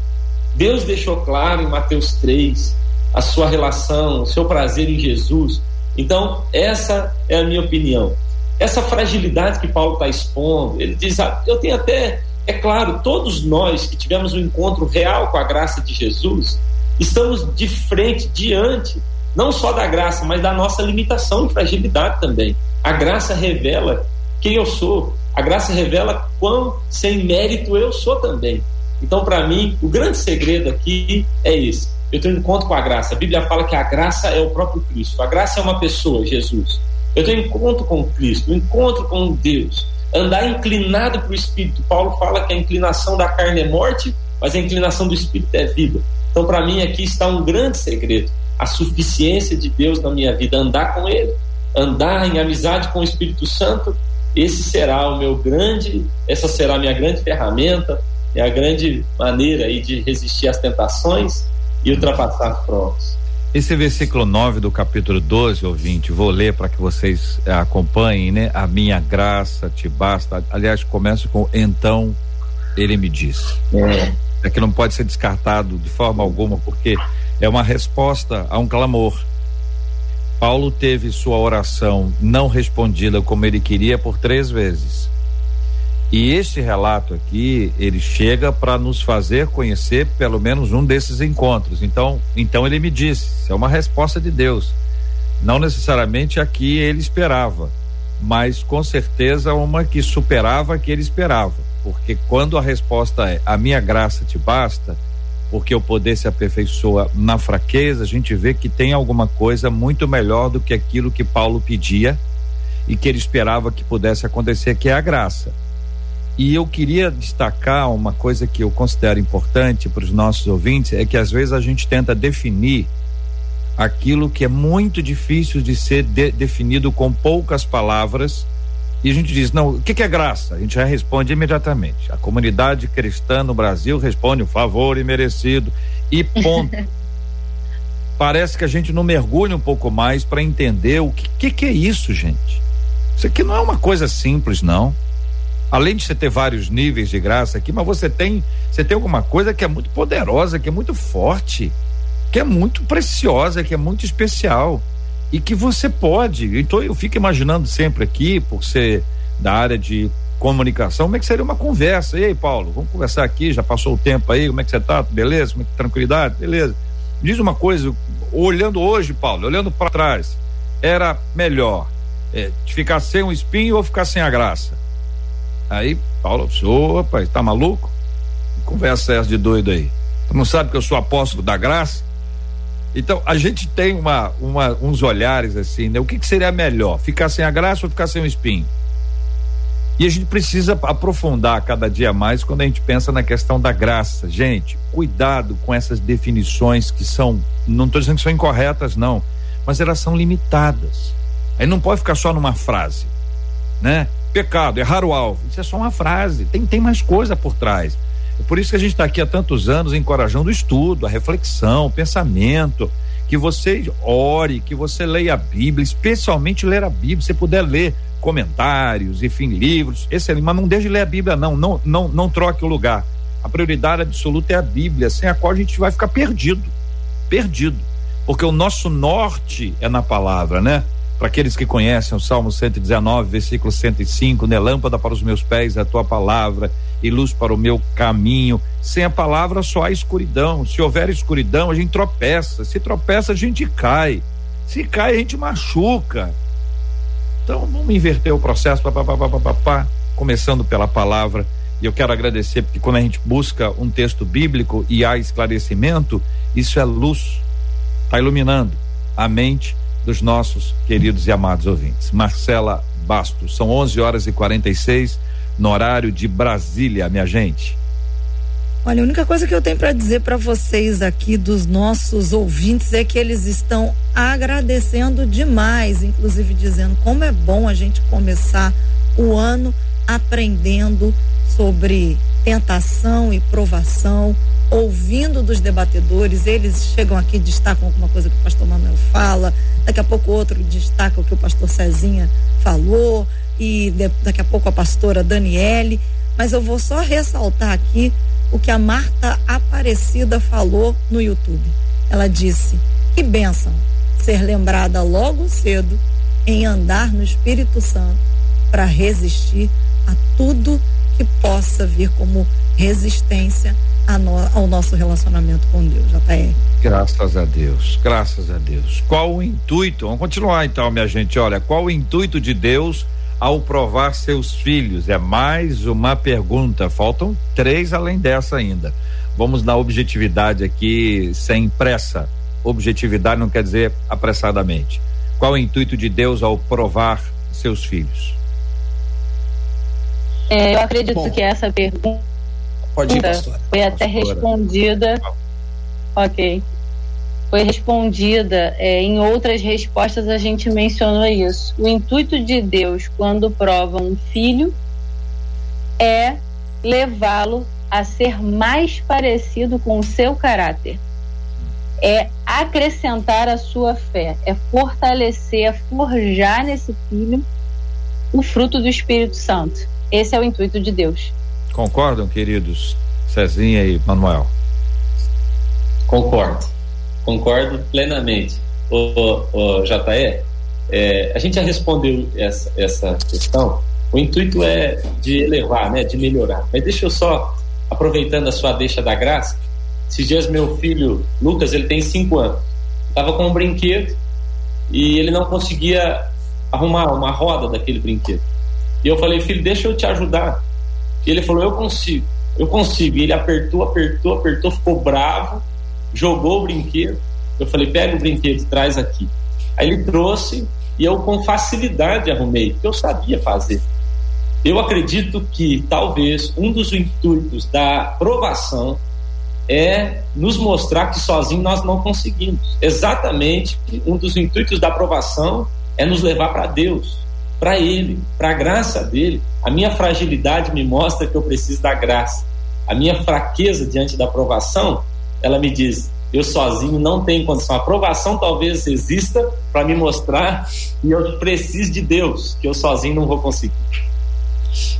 Deus deixou claro em Mateus 3 a sua relação, o seu prazer em Jesus. Então, essa é a minha opinião. Essa fragilidade que Paulo está expondo, ele diz: ah, eu tenho até, é claro, todos nós que tivemos um encontro real com a graça de Jesus, estamos de frente, diante, não só da graça, mas da nossa limitação e fragilidade também. A graça revela quem eu sou, a graça revela quão sem mérito eu sou também. Então, para mim, o grande segredo aqui é esse. Eu tenho encontro com a graça. A Bíblia fala que a graça é o próprio Cristo. A graça é uma pessoa, Jesus. Eu tenho encontro com Cristo, encontro com Deus. Andar inclinado para o Espírito. Paulo fala que a inclinação da carne é morte, mas a inclinação do Espírito é vida. Então, para mim, aqui está um grande segredo. A suficiência de Deus na minha vida. Andar com Ele, andar em amizade com o Espírito Santo. Esse será o meu grande, essa será a minha grande ferramenta, é a grande maneira aí de resistir às tentações e ultrapassar as provas. Esse versículo 9 do capítulo 12, ouvinte, vou ler para que vocês eh, acompanhem, né? A minha graça te basta. Aliás, começa com então ele me disse. É. é que não pode ser descartado de forma alguma, porque é uma resposta a um clamor. Paulo teve sua oração não respondida como ele queria por três vezes. E este relato aqui, ele chega para nos fazer conhecer pelo menos um desses encontros. Então, então ele me disse, é uma resposta de Deus. Não necessariamente a que ele esperava, mas com certeza uma que superava a que ele esperava. Porque quando a resposta é a minha graça te basta, porque o poder se aperfeiçoa na fraqueza, a gente vê que tem alguma coisa muito melhor do que aquilo que Paulo pedia e que ele esperava que pudesse acontecer, que é a graça. E eu queria destacar uma coisa que eu considero importante para os nossos ouvintes: é que às vezes a gente tenta definir aquilo que é muito difícil de ser de, definido com poucas palavras. E a gente diz: não, o que, que, é graça? A gente já responde imediatamente. A comunidade cristã no Brasil responde: favor imerecido e ponto. Parece que a gente não mergulha um pouco mais para entender o que, que, que é isso, gente. Isso aqui não é uma coisa simples, não além de você ter vários níveis de graça aqui, mas você tem, você tem alguma coisa que é muito poderosa, que é muito forte, que é muito preciosa, que é muito especial e que você pode. Então eu fico imaginando sempre aqui, por ser da área de comunicação, como é que seria uma conversa? E aí, Paulo, vamos conversar aqui, já passou o tempo aí, como é que você tá? Beleza? Como é que, tranquilidade? Beleza. Diz uma coisa, olhando hoje, Paulo, olhando para trás, era melhor é, ficar sem um espinho ou ficar sem a graça? Aí Paulo opa, tá maluco? Conversa essa de doido aí. Tu não sabe que eu sou apóstolo da graça? Então, a gente tem uma, uma, uns olhares assim, né? O que, que seria melhor? Ficar sem a graça ou ficar sem o espinho? E a gente precisa aprofundar cada dia mais quando a gente pensa na questão da graça. Gente, cuidado com essas definições que são, não estou dizendo que são incorretas, não, mas elas são limitadas. Aí não pode ficar só numa frase, né? pecado, errar o alvo. Isso é só uma frase, tem, tem mais coisa por trás. Por isso que a gente está aqui há tantos anos encorajando o estudo, a reflexão, o pensamento, que você ore, que você leia a Bíblia, especialmente ler a Bíblia, se puder ler comentários, enfim, livros, esse mas não deixe de ler a Bíblia não, não, não, não troque o lugar. A prioridade absoluta é a Bíblia, sem a qual a gente vai ficar perdido, perdido, porque o nosso norte é na palavra, né? Para aqueles que conhecem o Salmo 119, versículo 105, né? Lâmpada para os meus pés é a tua palavra e luz para o meu caminho. Sem a palavra só há escuridão. Se houver escuridão, a gente tropeça. Se tropeça, a gente cai. Se cai, a gente machuca. Então vamos inverter o processo, pá, pá, pá, pá, pá, pá, começando pela palavra. E eu quero agradecer porque quando a gente busca um texto bíblico e há esclarecimento, isso é luz, está iluminando a mente dos nossos queridos e amados ouvintes. Marcela Bastos, são 11 horas e 46 no horário de Brasília, minha gente. Olha, a única coisa que eu tenho para dizer para vocês aqui dos nossos ouvintes é que eles estão agradecendo demais, inclusive dizendo como é bom a gente começar o ano aprendendo sobre tentação e provação, ouvindo dos debatedores, eles chegam aqui destacam alguma coisa que o pastor Manuel fala, daqui a pouco outro destaca o que o pastor Cezinha falou, e de, daqui a pouco a pastora Daniele, mas eu vou só ressaltar aqui o que a Marta Aparecida falou no YouTube. Ela disse: Que bênção ser lembrada logo cedo em andar no Espírito Santo para resistir a tudo que possa vir como resistência no, ao nosso relacionamento com Deus, JR. Graças a Deus, graças a Deus. Qual o intuito? Vamos continuar então, minha gente. Olha, qual o intuito de Deus ao provar seus filhos? É mais uma pergunta. Faltam três além dessa ainda. Vamos na objetividade aqui, sem pressa. Objetividade não quer dizer apressadamente. Qual o intuito de Deus ao provar seus filhos? É, eu acredito Bom, que essa pergunta pode ir, pastora. foi até pastora. respondida. Ok. Foi respondida é, em outras respostas a gente mencionou isso. O intuito de Deus quando prova um filho é levá-lo a ser mais parecido com o seu caráter. É acrescentar a sua fé, é fortalecer, é forjar nesse filho o fruto do Espírito Santo. Esse é o intuito de Deus. Concordam, queridos Cezinha e Manuel? Concordo. Concordo plenamente. O, o JE, é, a gente já respondeu essa, essa questão. O intuito é de elevar, né, de melhorar. Mas deixa eu só, aproveitando a sua deixa da graça, esses dias meu filho, Lucas, ele tem cinco anos, estava com um brinquedo e ele não conseguia arrumar uma roda daquele brinquedo. E eu falei, filho, deixa eu te ajudar. E ele falou, eu consigo, eu consigo. E ele apertou, apertou, apertou, ficou bravo, jogou o brinquedo. Eu falei, pega o brinquedo, traz aqui. Aí ele trouxe e eu com facilidade arrumei, porque eu sabia fazer. Eu acredito que talvez um dos intuitos da aprovação é nos mostrar que sozinho nós não conseguimos. Exatamente um dos intuitos da aprovação é nos levar para Deus, para Ele, para a graça dele. A minha fragilidade me mostra que eu preciso da graça. A minha fraqueza diante da aprovação, ela me diz: eu sozinho não tenho condição. A aprovação talvez exista para me mostrar que eu preciso de Deus, que eu sozinho não vou conseguir.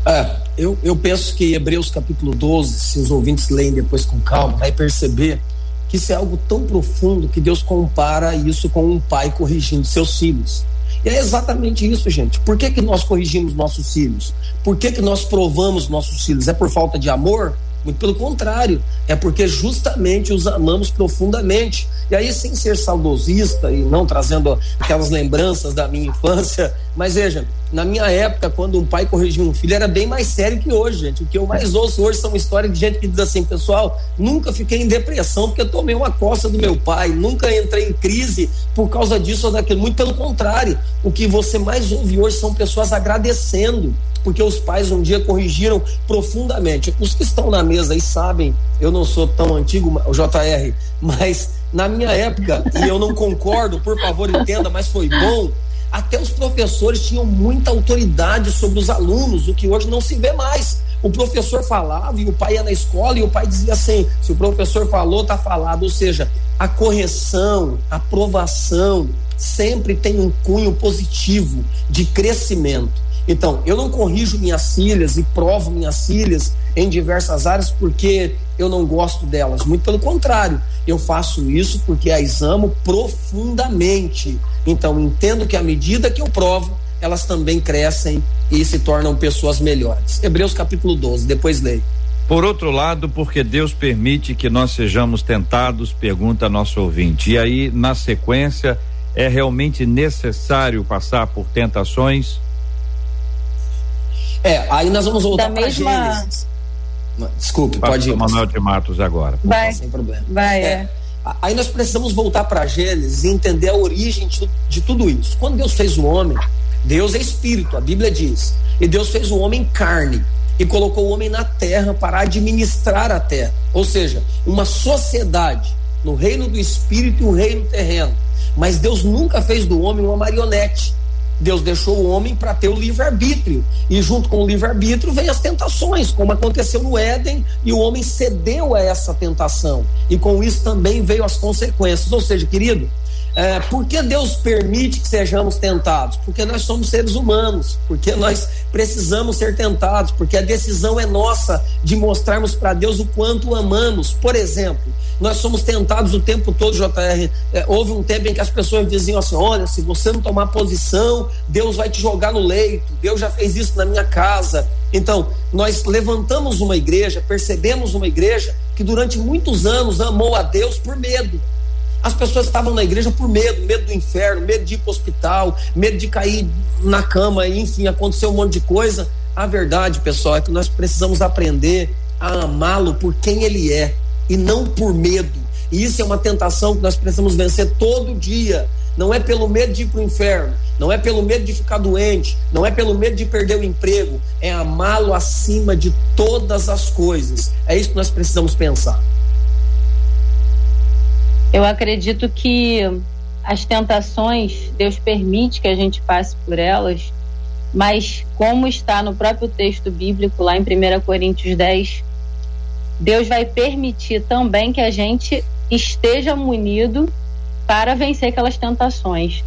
É, eu, eu penso que Hebreus capítulo 12, se os ouvintes leem depois com calma, vai perceber que isso é algo tão profundo que Deus compara isso com um pai corrigindo seus filhos. E é exatamente isso, gente. Por que, que nós corrigimos nossos filhos? Por que, que nós provamos nossos filhos? É por falta de amor? Muito pelo contrário, é porque justamente os amamos profundamente. E aí, sem ser saudosista e não trazendo aquelas lembranças da minha infância, mas veja, na minha época, quando um pai corrigia um filho, era bem mais sério que hoje, gente. O que eu mais ouço hoje são histórias de gente que diz assim, pessoal, nunca fiquei em depressão porque tomei uma coça do meu pai, nunca entrei em crise por causa disso ou daquilo. Muito pelo contrário, o que você mais ouve hoje são pessoas agradecendo porque os pais um dia corrigiram profundamente. Os que estão na mesa aí sabem, eu não sou tão antigo, o JR, mas na minha época, e eu não concordo, por favor entenda, mas foi bom. Até os professores tinham muita autoridade sobre os alunos, o que hoje não se vê mais. O professor falava e o pai ia na escola e o pai dizia assim: se o professor falou, tá falado. Ou seja, a correção, a aprovação sempre tem um cunho positivo de crescimento. Então, eu não corrijo minhas filhas e provo minhas filhas em diversas áreas porque eu não gosto delas. Muito pelo contrário, eu faço isso porque as amo profundamente. Então, entendo que à medida que eu provo, elas também crescem e se tornam pessoas melhores. Hebreus capítulo 12, depois leio. Por outro lado, porque Deus permite que nós sejamos tentados, pergunta nosso ouvinte. E aí, na sequência, é realmente necessário passar por tentações? É, aí nós vamos voltar para mesma... Gênesis. Desculpe, Passa pode ir. Manuel de Matos agora. Vai, sem problema. Vai, é. é. Aí nós precisamos voltar para Gênesis e entender a origem de, de tudo isso. Quando Deus fez o homem, Deus é espírito, a Bíblia diz. E Deus fez o homem carne e colocou o homem na terra para administrar a terra. Ou seja, uma sociedade no reino do espírito e o reino terreno. Mas Deus nunca fez do homem uma marionete. Deus deixou o homem para ter o livre-arbítrio. E junto com o livre-arbítrio vem as tentações, como aconteceu no Éden, e o homem cedeu a essa tentação. E com isso também veio as consequências. Ou seja, querido, É, por que Deus permite que sejamos tentados? Porque nós somos seres humanos, porque nós precisamos ser tentados, porque a decisão é nossa de mostrarmos para Deus o quanto amamos. Por exemplo, nós somos tentados o tempo todo, JR. É, houve um tempo em que as pessoas diziam assim: olha, se você não tomar posição, Deus vai te jogar no leito. Deus já fez isso na minha casa. Então, nós levantamos uma igreja, percebemos uma igreja que durante muitos anos amou a Deus por medo. As pessoas estavam na igreja por medo, medo do inferno, medo de ir para o hospital, medo de cair na cama, enfim, aconteceu um monte de coisa. A verdade, pessoal, é que nós precisamos aprender a amá-lo por quem ele é e não por medo. E isso é uma tentação que nós precisamos vencer todo dia. Não é pelo medo de ir para o inferno, não é pelo medo de ficar doente, não é pelo medo de perder o emprego, é amá-lo acima de todas as coisas. É isso que nós precisamos pensar. Eu acredito que as tentações, Deus permite que a gente passe por elas, mas como está no próprio texto bíblico, lá em 1 Coríntios 10, Deus vai permitir também que a gente esteja munido para vencer aquelas tentações.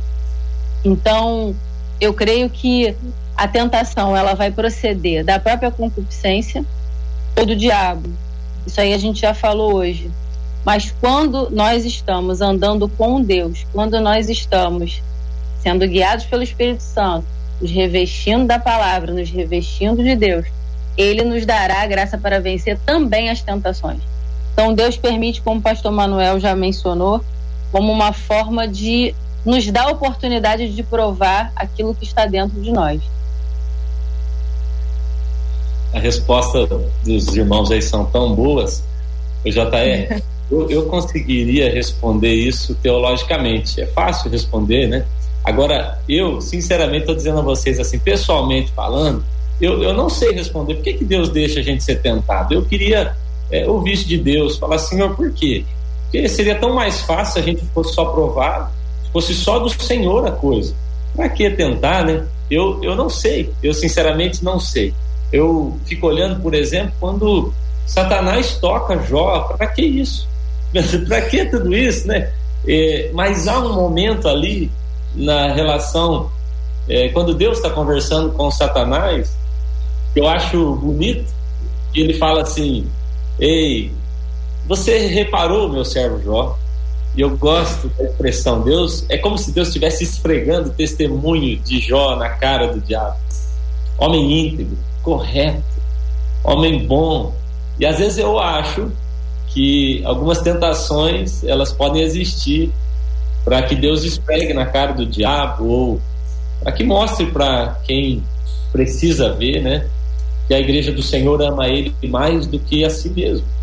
Então, eu creio que a tentação ela vai proceder da própria concupiscência ou do diabo. Isso aí a gente já falou hoje. Mas quando nós estamos andando com Deus, quando nós estamos sendo guiados pelo Espírito Santo, nos revestindo da palavra, nos revestindo de Deus, ele nos dará a graça para vencer também as tentações. Então Deus permite, como o pastor Manuel já mencionou, como uma forma de nos dar a oportunidade de provar aquilo que está dentro de nós. A resposta dos irmãos aí são tão boas, o JR, eu, eu conseguiria responder isso teologicamente. É fácil responder, né? Agora, eu, sinceramente, estou dizendo a vocês assim, pessoalmente falando, eu, eu não sei responder por que, que Deus deixa a gente ser tentado. Eu queria é, ouvir de Deus, falar, Senhor, por quê? Porque seria tão mais fácil se a gente fosse só provado, fosse só do Senhor a coisa. Para que tentar, né? Eu, eu não sei, eu sinceramente não sei. Eu fico olhando, por exemplo, quando Satanás toca Jó, para que isso? para que tudo isso, né? É, mas há um momento ali na relação, é, quando Deus está conversando com Satanás, eu acho bonito, que ele fala assim: Ei, você reparou, meu servo Jó? E eu gosto da expressão Deus, é como se Deus estivesse esfregando o testemunho de Jó na cara do diabo. Homem íntegro, correto, homem bom. E às vezes eu acho que algumas tentações elas podem existir para que Deus esfregue na cara do diabo ou para que mostre para quem precisa ver, né, que a igreja do Senhor ama ele mais do que a si mesmo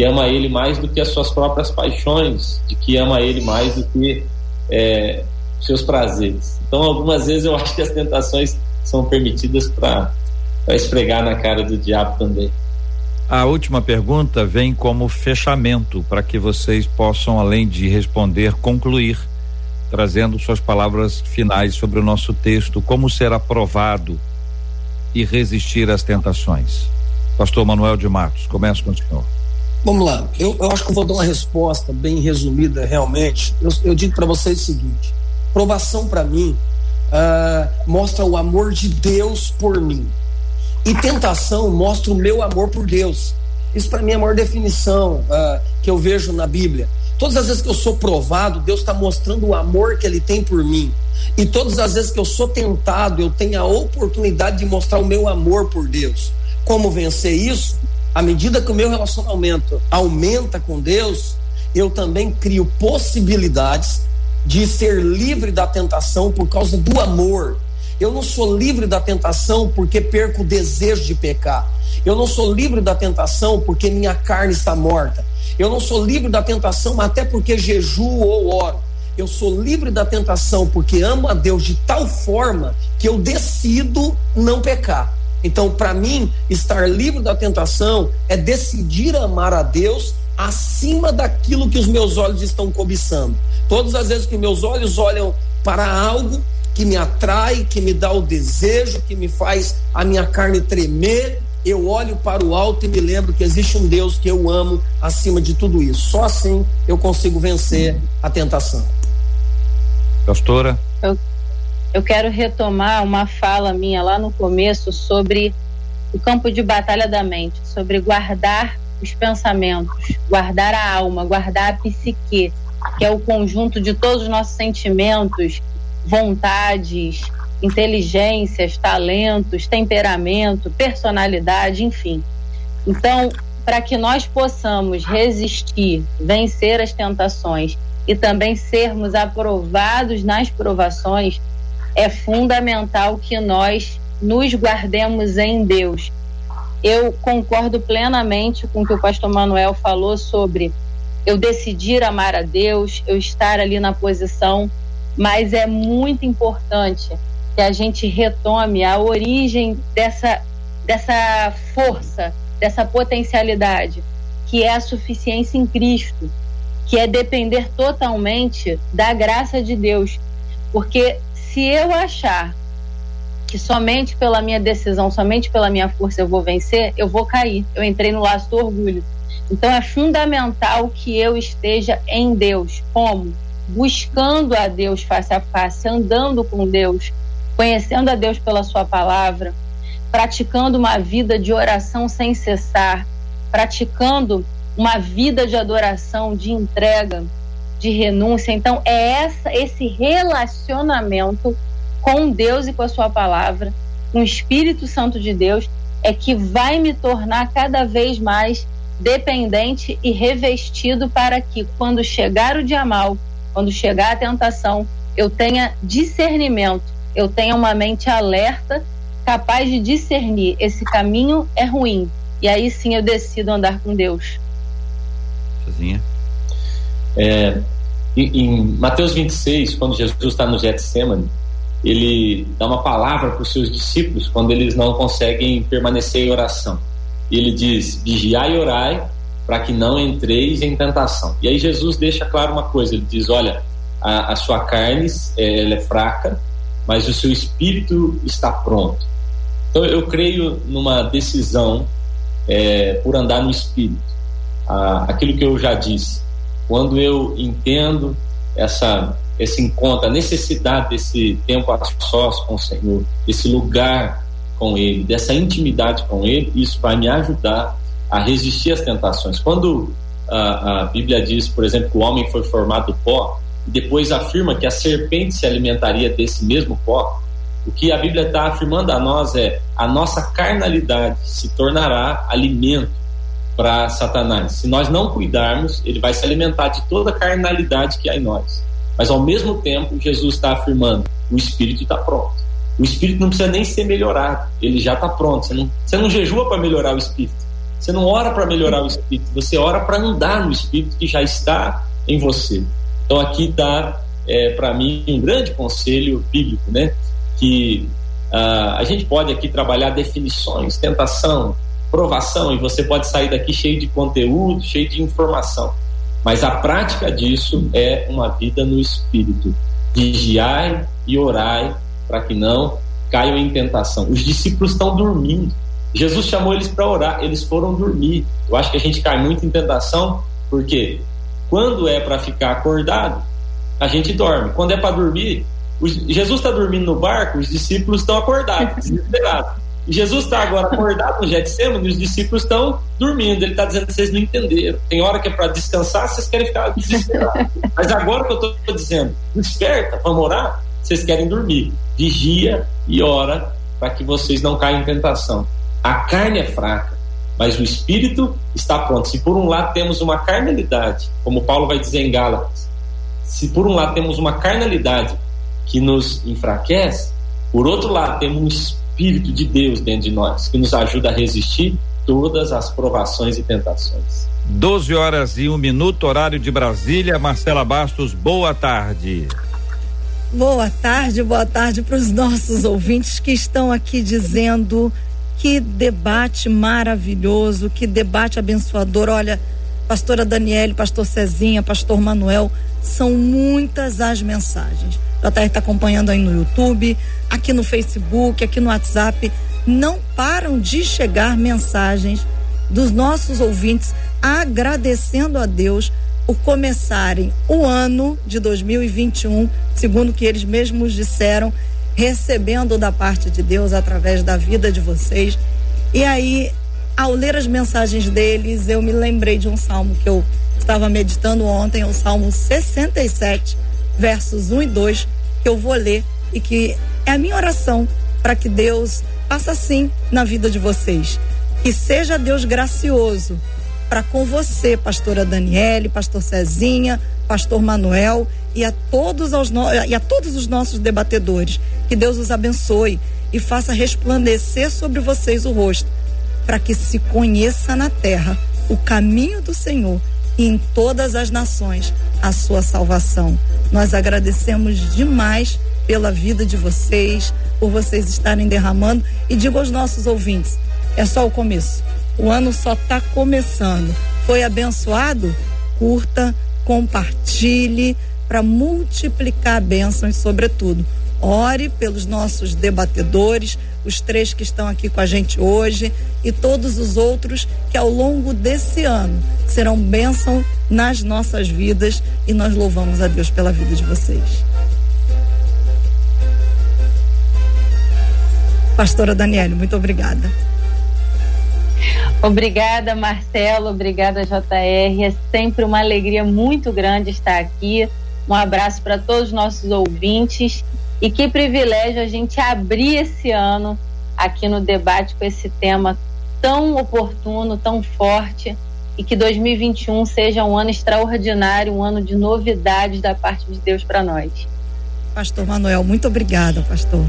que ama Ele mais do que as suas próprias paixões, de que ama Ele mais do que é, seus prazeres. Então, algumas vezes eu acho que as tentações são permitidas para esfregar na cara do diabo também. A última pergunta vem como fechamento para que vocês possam, além de responder, concluir, trazendo suas palavras finais sobre o nosso texto, como ser aprovado e resistir às tentações. Pastor Manuel de Matos, começo com o senhor. Vamos lá, eu, eu acho que vou dar uma resposta bem resumida, realmente. Eu, eu digo para vocês o seguinte: provação para mim uh, mostra o amor de Deus por mim, e tentação mostra o meu amor por Deus. Isso para mim é a maior definição uh, que eu vejo na Bíblia. Todas as vezes que eu sou provado, Deus está mostrando o amor que Ele tem por mim. E todas as vezes que eu sou tentado, eu tenho a oportunidade de mostrar o meu amor por Deus. Como vencer isso? à medida que o meu relacionamento aumenta com Deus, eu também crio possibilidades de ser livre da tentação por causa do amor. Eu não sou livre da tentação porque perco o desejo de pecar. Eu não sou livre da tentação porque minha carne está morta. Eu não sou livre da tentação até porque jejuo ou oro. Eu sou livre da tentação porque amo a Deus de tal forma que eu decido não pecar. Então, para mim, estar livre da tentação é decidir amar a Deus acima daquilo que os meus olhos estão cobiçando. Todas as vezes que meus olhos olham para algo que me atrai, que me dá o desejo, que me faz a minha carne tremer, eu olho para o alto e me lembro que existe um Deus que eu amo acima de tudo isso. Só assim eu consigo vencer a tentação. Pastora? Eu, eu quero retomar uma fala minha lá no começo sobre o campo de batalha da mente, sobre guardar os pensamentos, guardar a alma, guardar a psique, que é o conjunto de todos os nossos sentimentos, vontades, inteligências, talentos, temperamento, personalidade, enfim. Então, para que nós possamos resistir, vencer as tentações e também sermos aprovados nas provações, é fundamental que nós nos guardemos em Deus. Eu concordo plenamente com o que o pastor Manuel falou sobre eu decidir amar a Deus, eu estar ali na posição, mas é muito importante que a gente retome a origem dessa, dessa força, dessa potencialidade, que é a suficiência em Cristo, que é depender totalmente da graça de Deus. Porque se eu achar que somente pela minha decisão, somente pela minha força eu vou vencer, eu vou cair. Eu entrei no laço do orgulho. Então é fundamental que eu esteja em Deus. Como? Buscando a Deus face a face, andando com Deus, conhecendo a Deus pela Sua palavra, praticando uma vida de oração sem cessar, praticando uma vida de adoração, de entrega, de renúncia. Então é essa esse relacionamento com Deus e com a sua palavra, com o Espírito Santo de Deus, é que vai me tornar cada vez mais dependente e revestido para que quando chegar o dia mal, quando chegar a tentação, eu tenha discernimento, eu tenha uma mente alerta, capaz de discernir esse caminho é ruim. E aí sim eu decido andar com Deus. Sozinha. É, em, Mateus 26, quando Jesus está no Getsemane, ele dá uma palavra para os seus discípulos quando eles não conseguem permanecer em oração. E ele diz: vigiai e orai para que não entreis em tentação. E aí Jesus deixa claro uma coisa: ele diz, olha, a, a sua carne é, é fraca, mas o seu espírito está pronto. Então eu creio numa decisão é, por andar no espírito. Ah, aquilo que eu já disse, quando eu entendo essa esse encontro, a necessidade desse tempo a sós com o Senhor, esse lugar com Ele, dessa intimidade com Ele, isso vai me ajudar a resistir às tentações. Quando a, a Bíblia diz, por exemplo, que o homem foi formado do pó, e depois afirma que a serpente se alimentaria desse mesmo pó, o que a Bíblia está afirmando a nós é a nossa carnalidade se tornará alimento para Satanás. Se nós não cuidarmos, ele vai se alimentar de toda a carnalidade que há em nós. Mas ao mesmo tempo, Jesus está afirmando: o espírito está pronto. O espírito não precisa nem ser melhorado, ele já está pronto. Você não, você não jejua para melhorar o espírito, você não ora para melhorar o espírito, você ora para andar no espírito que já está em você. Então aqui está, é, para mim, um grande conselho bíblico, né? Que uh, a gente pode aqui trabalhar definições, tentação, provação, e você pode sair daqui cheio de conteúdo, cheio de informação. Mas a prática disso é uma vida no espírito. Vigiai e orai para que não caiam em tentação. Os discípulos estão dormindo. Jesus chamou eles para orar, eles foram dormir. Eu acho que a gente cai muito em tentação, porque quando é para ficar acordado, a gente dorme. Quando é para dormir, Jesus está dormindo no barco, os discípulos estão acordados, desesperados. Jesus está agora acordado no Getsemane e os discípulos estão dormindo. Ele está dizendo que vocês não entenderam. Tem hora que é para descansar, vocês querem ficar desesperados. Mas agora que eu estou dizendo, desperta, vamos orar, vocês querem dormir. Vigia e ora para que vocês não caiam em tentação. A carne é fraca, mas o espírito está pronto. Se por um lado temos uma carnalidade, como Paulo vai dizer em Gálatas, se por um lado temos uma carnalidade que nos enfraquece, por outro lado temos um espírito de Deus dentro de nós, que nos ajuda a resistir todas as provações e tentações. 12 horas e um minuto, horário de Brasília. Marcela Bastos, boa tarde. Boa tarde, boa tarde para os nossos ouvintes que estão aqui dizendo que debate maravilhoso, que debate abençoador. Olha, pastora Daniele, pastor Cezinha, pastor Manuel, são muitas as mensagens. JR está acompanhando aí no YouTube, aqui no Facebook, aqui no WhatsApp. Não param de chegar mensagens dos nossos ouvintes agradecendo a Deus por começarem o ano de 2021, segundo que eles mesmos disseram, recebendo da parte de Deus através da vida de vocês. E aí, ao ler as mensagens deles, eu me lembrei de um salmo que eu estava meditando ontem, o Salmo 67, versos 1 e 2, que eu vou ler e que é a minha oração para que Deus faça assim na vida de vocês. Que seja Deus gracioso para com você, pastora Daniele, pastor Cezinha, pastor Manuel e a todos os no... e a todos os nossos debatedores. Que Deus os abençoe e faça resplandecer sobre vocês o rosto, para que se conheça na terra o caminho do Senhor e em todas as nações a sua salvação. Nós agradecemos demais pela vida de vocês, por vocês estarem derramando e digo aos nossos ouvintes, é só o começo. O ano só está começando. Foi abençoado? Curta, compartilhe para multiplicar bênçãos, sobretudo. Ore pelos nossos debatedores, os três que estão aqui com a gente hoje e todos os outros que ao longo desse ano serão bênção nas nossas vidas e nós louvamos a Deus pela vida de vocês. Pastora Daniele, muito obrigada. Obrigada, Marcelo. Obrigada, JR. É sempre uma alegria muito grande estar aqui. Um abraço para todos os nossos ouvintes e que privilégio a gente abrir esse ano aqui no debate com esse tema tão oportuno, tão forte e que 2021 seja um ano extraordinário, um ano de novidades da parte de Deus para nós. Pastor Manuel, muito obrigada, pastor.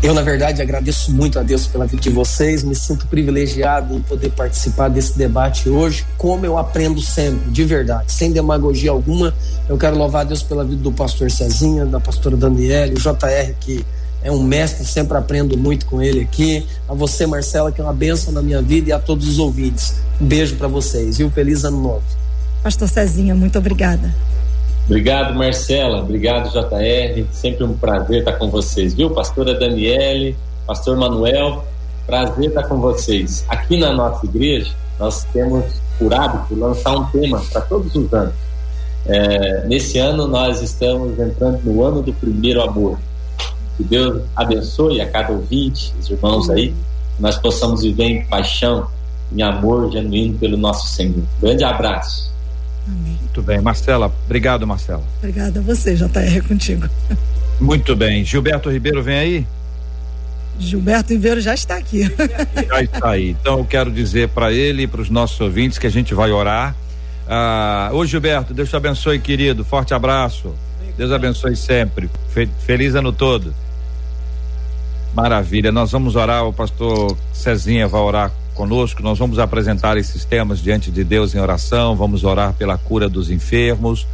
Eu, na verdade, agradeço muito a Deus pela vida de vocês, me sinto privilegiado em poder participar desse debate hoje, como eu aprendo sempre, de verdade, sem demagogia alguma. Eu quero louvar a Deus pela vida do pastor Cezinha, da pastora Daniele, o JR, que é um mestre, sempre aprendo muito com ele aqui. A você, Marcela, que é uma bênção na minha vida, e a todos os ouvintes. Um beijo para vocês, viu? Feliz ano novo. Pastor Cezinha, muito obrigada. Obrigado, Marcela. Obrigado, JR. Sempre um prazer estar com vocês, viu? Pastora Daniele, Pastor Manuel, prazer estar com vocês. Aqui na nossa igreja, nós temos por hábito lançar um tema para todos os anos. É, nesse ano, nós estamos entrando no ano do primeiro amor. Que Deus abençoe a cada ouvinte, os irmãos aí, que nós possamos viver em paixão, em amor genuíno pelo nosso Senhor. Grande abraço. Amém. Muito bem. Marcela, obrigado, Marcela. Obrigada a você, JR, contigo. Muito bem. Gilberto Ribeiro, vem aí. Gilberto Ribeiro já está aqui. Já está aí. Então eu quero dizer para ele e para os nossos ouvintes que a gente vai orar. Ah, ô Gilberto, Deus te abençoe, querido. Forte abraço. Deus abençoe sempre. Feliz ano todo. Maravilha. Nós vamos orar, o pastor Cezinha vai orar conosco. Nós vamos apresentar esses temas diante de Deus em oração. Vamos orar pela cura dos enfermos,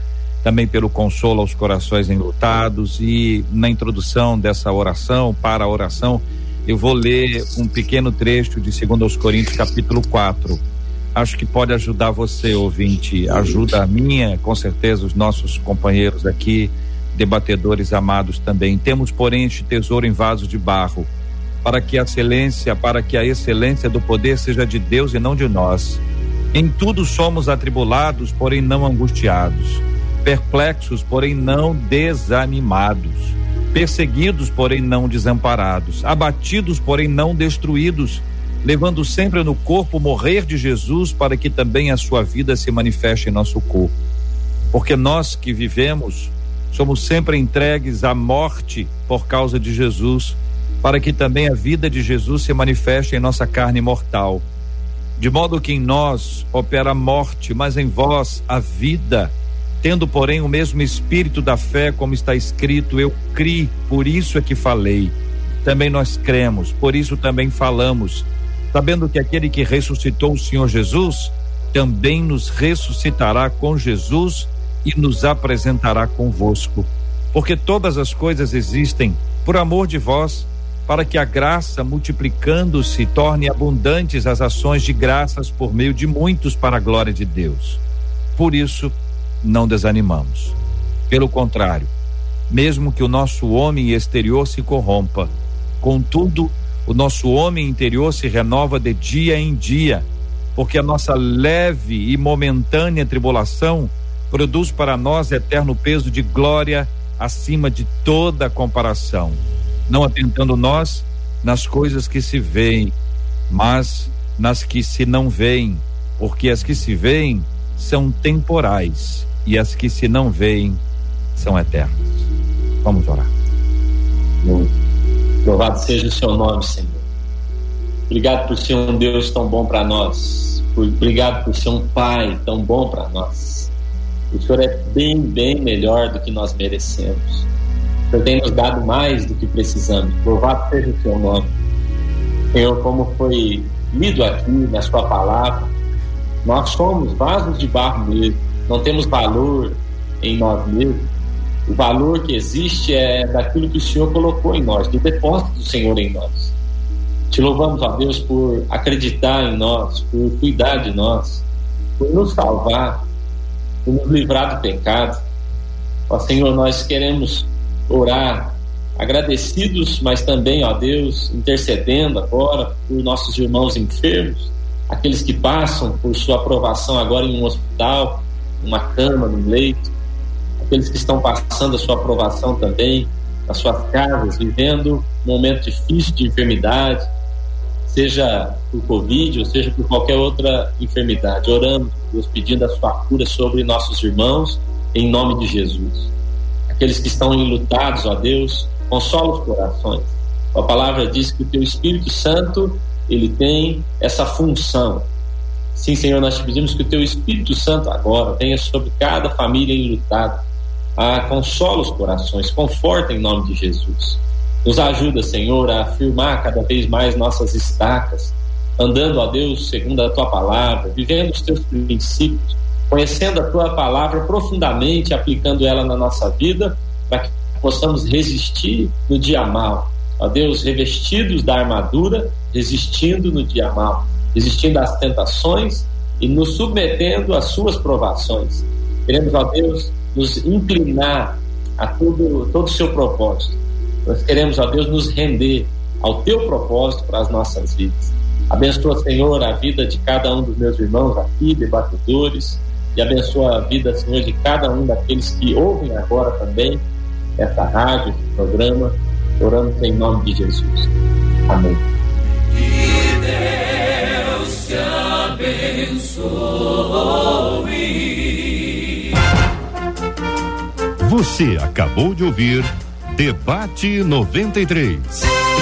também pelo consolo aos corações enlutados. E na introdução dessa oração, para a oração, eu vou ler um pequeno trecho de 2 Coríntios, capítulo 4. Acho que pode ajudar você, ouvinte. Ajuda a minha, com certeza, os nossos companheiros aqui, debatedores amados também. Temos, porém, este tesouro em vaso de barro para que a excelência, para que a excelência do poder seja de Deus e não de nós. Em tudo somos atribulados, porém não angustiados, perplexos, porém não desanimados, perseguidos, porém não desamparados, abatidos, porém não destruídos, levando sempre no corpo o morrer de Jesus, para que também a sua vida se manifeste em nosso corpo. Porque nós que vivemos somos sempre entregues à morte por causa de Jesus para que também a vida de Jesus se manifeste em nossa carne mortal. De modo que em nós opera a morte, mas em vós a vida. Tendo, porém, o mesmo espírito da fé, como está escrito, eu criei, por isso é que falei. Também nós cremos, por isso também falamos, sabendo que aquele que ressuscitou o Senhor Jesus também nos ressuscitará com Jesus e nos apresentará convosco. Porque todas as coisas existem por amor de vós para que a graça, multiplicando-se, torne abundantes as ações de graças por meio de muitos para a glória de Deus. Por isso, não desanimamos. Pelo contrário, mesmo que o nosso homem exterior se corrompa, contudo, o nosso homem interior se renova de dia em dia, porque a nossa leve e momentânea tribulação produz para nós eterno peso de glória acima de toda comparação, não atentando nós nas coisas que se veem, mas nas que se não veem, porque as que se veem são temporais e as que se não veem são eternas. Vamos orar. Louvado seja o seu nome, Senhor. Obrigado por ser um Deus tão bom para nós. Obrigado por ser um Pai tão bom para nós. O Senhor é bem, bem melhor do que nós merecemos. Senhor tem nos dado mais do que precisamos. Louvado seja o seu nome. Senhor, como foi lido aqui na sua palavra, nós somos vasos de barro mesmo. Não temos valor em nós mesmos. O valor que existe é daquilo que o Senhor colocou em nós, do depósito do Senhor em nós. Te louvamos, ó Deus, por acreditar em nós, por cuidar de nós, por nos salvar, por nos livrar do pecado. Ó Senhor, nós queremos orar agradecidos, mas também, ó Deus, intercedendo agora por nossos irmãos enfermos, aqueles que passam por sua aprovação agora em um hospital, numa cama, num leito, aqueles que estão passando a sua aprovação também nas suas casas, vivendo um momento difícil de enfermidade, seja por Covid ou seja por qualquer outra enfermidade. Oramos, Deus, pedindo a sua cura sobre nossos irmãos, em nome de Jesus. Aqueles que estão enlutados, ó Deus, consola os corações. A palavra diz que o teu Espírito Santo, ele tem essa função. Sim, Senhor, nós te pedimos que o teu Espírito Santo agora venha sobre cada família enlutada. Ah, consola os corações, conforta em nome de Jesus. Nos ajuda, Senhor, a afirmar cada vez mais nossas estacas, andando, a Deus, segundo a tua palavra, vivendo os teus princípios, conhecendo a tua palavra profundamente, aplicando ela na nossa vida, para que possamos resistir no dia mal. Ó Deus, revestidos da armadura, resistindo no dia mal, resistindo às tentações e nos submetendo às suas provações. Queremos, ó Deus, nos inclinar a todo, todo o seu propósito nós queremos, ó Deus, nos render ao teu propósito para as nossas vidas. Abençoa, Senhor, a vida de cada um dos meus irmãos aqui, debatedores, e abençoa a vida, Senhor, de cada um daqueles que ouvem agora também essa rádio, esse programa. Oramos em nome de Jesus. Amém. Que Deus te abençoe. Você acabou de ouvir Debate 93.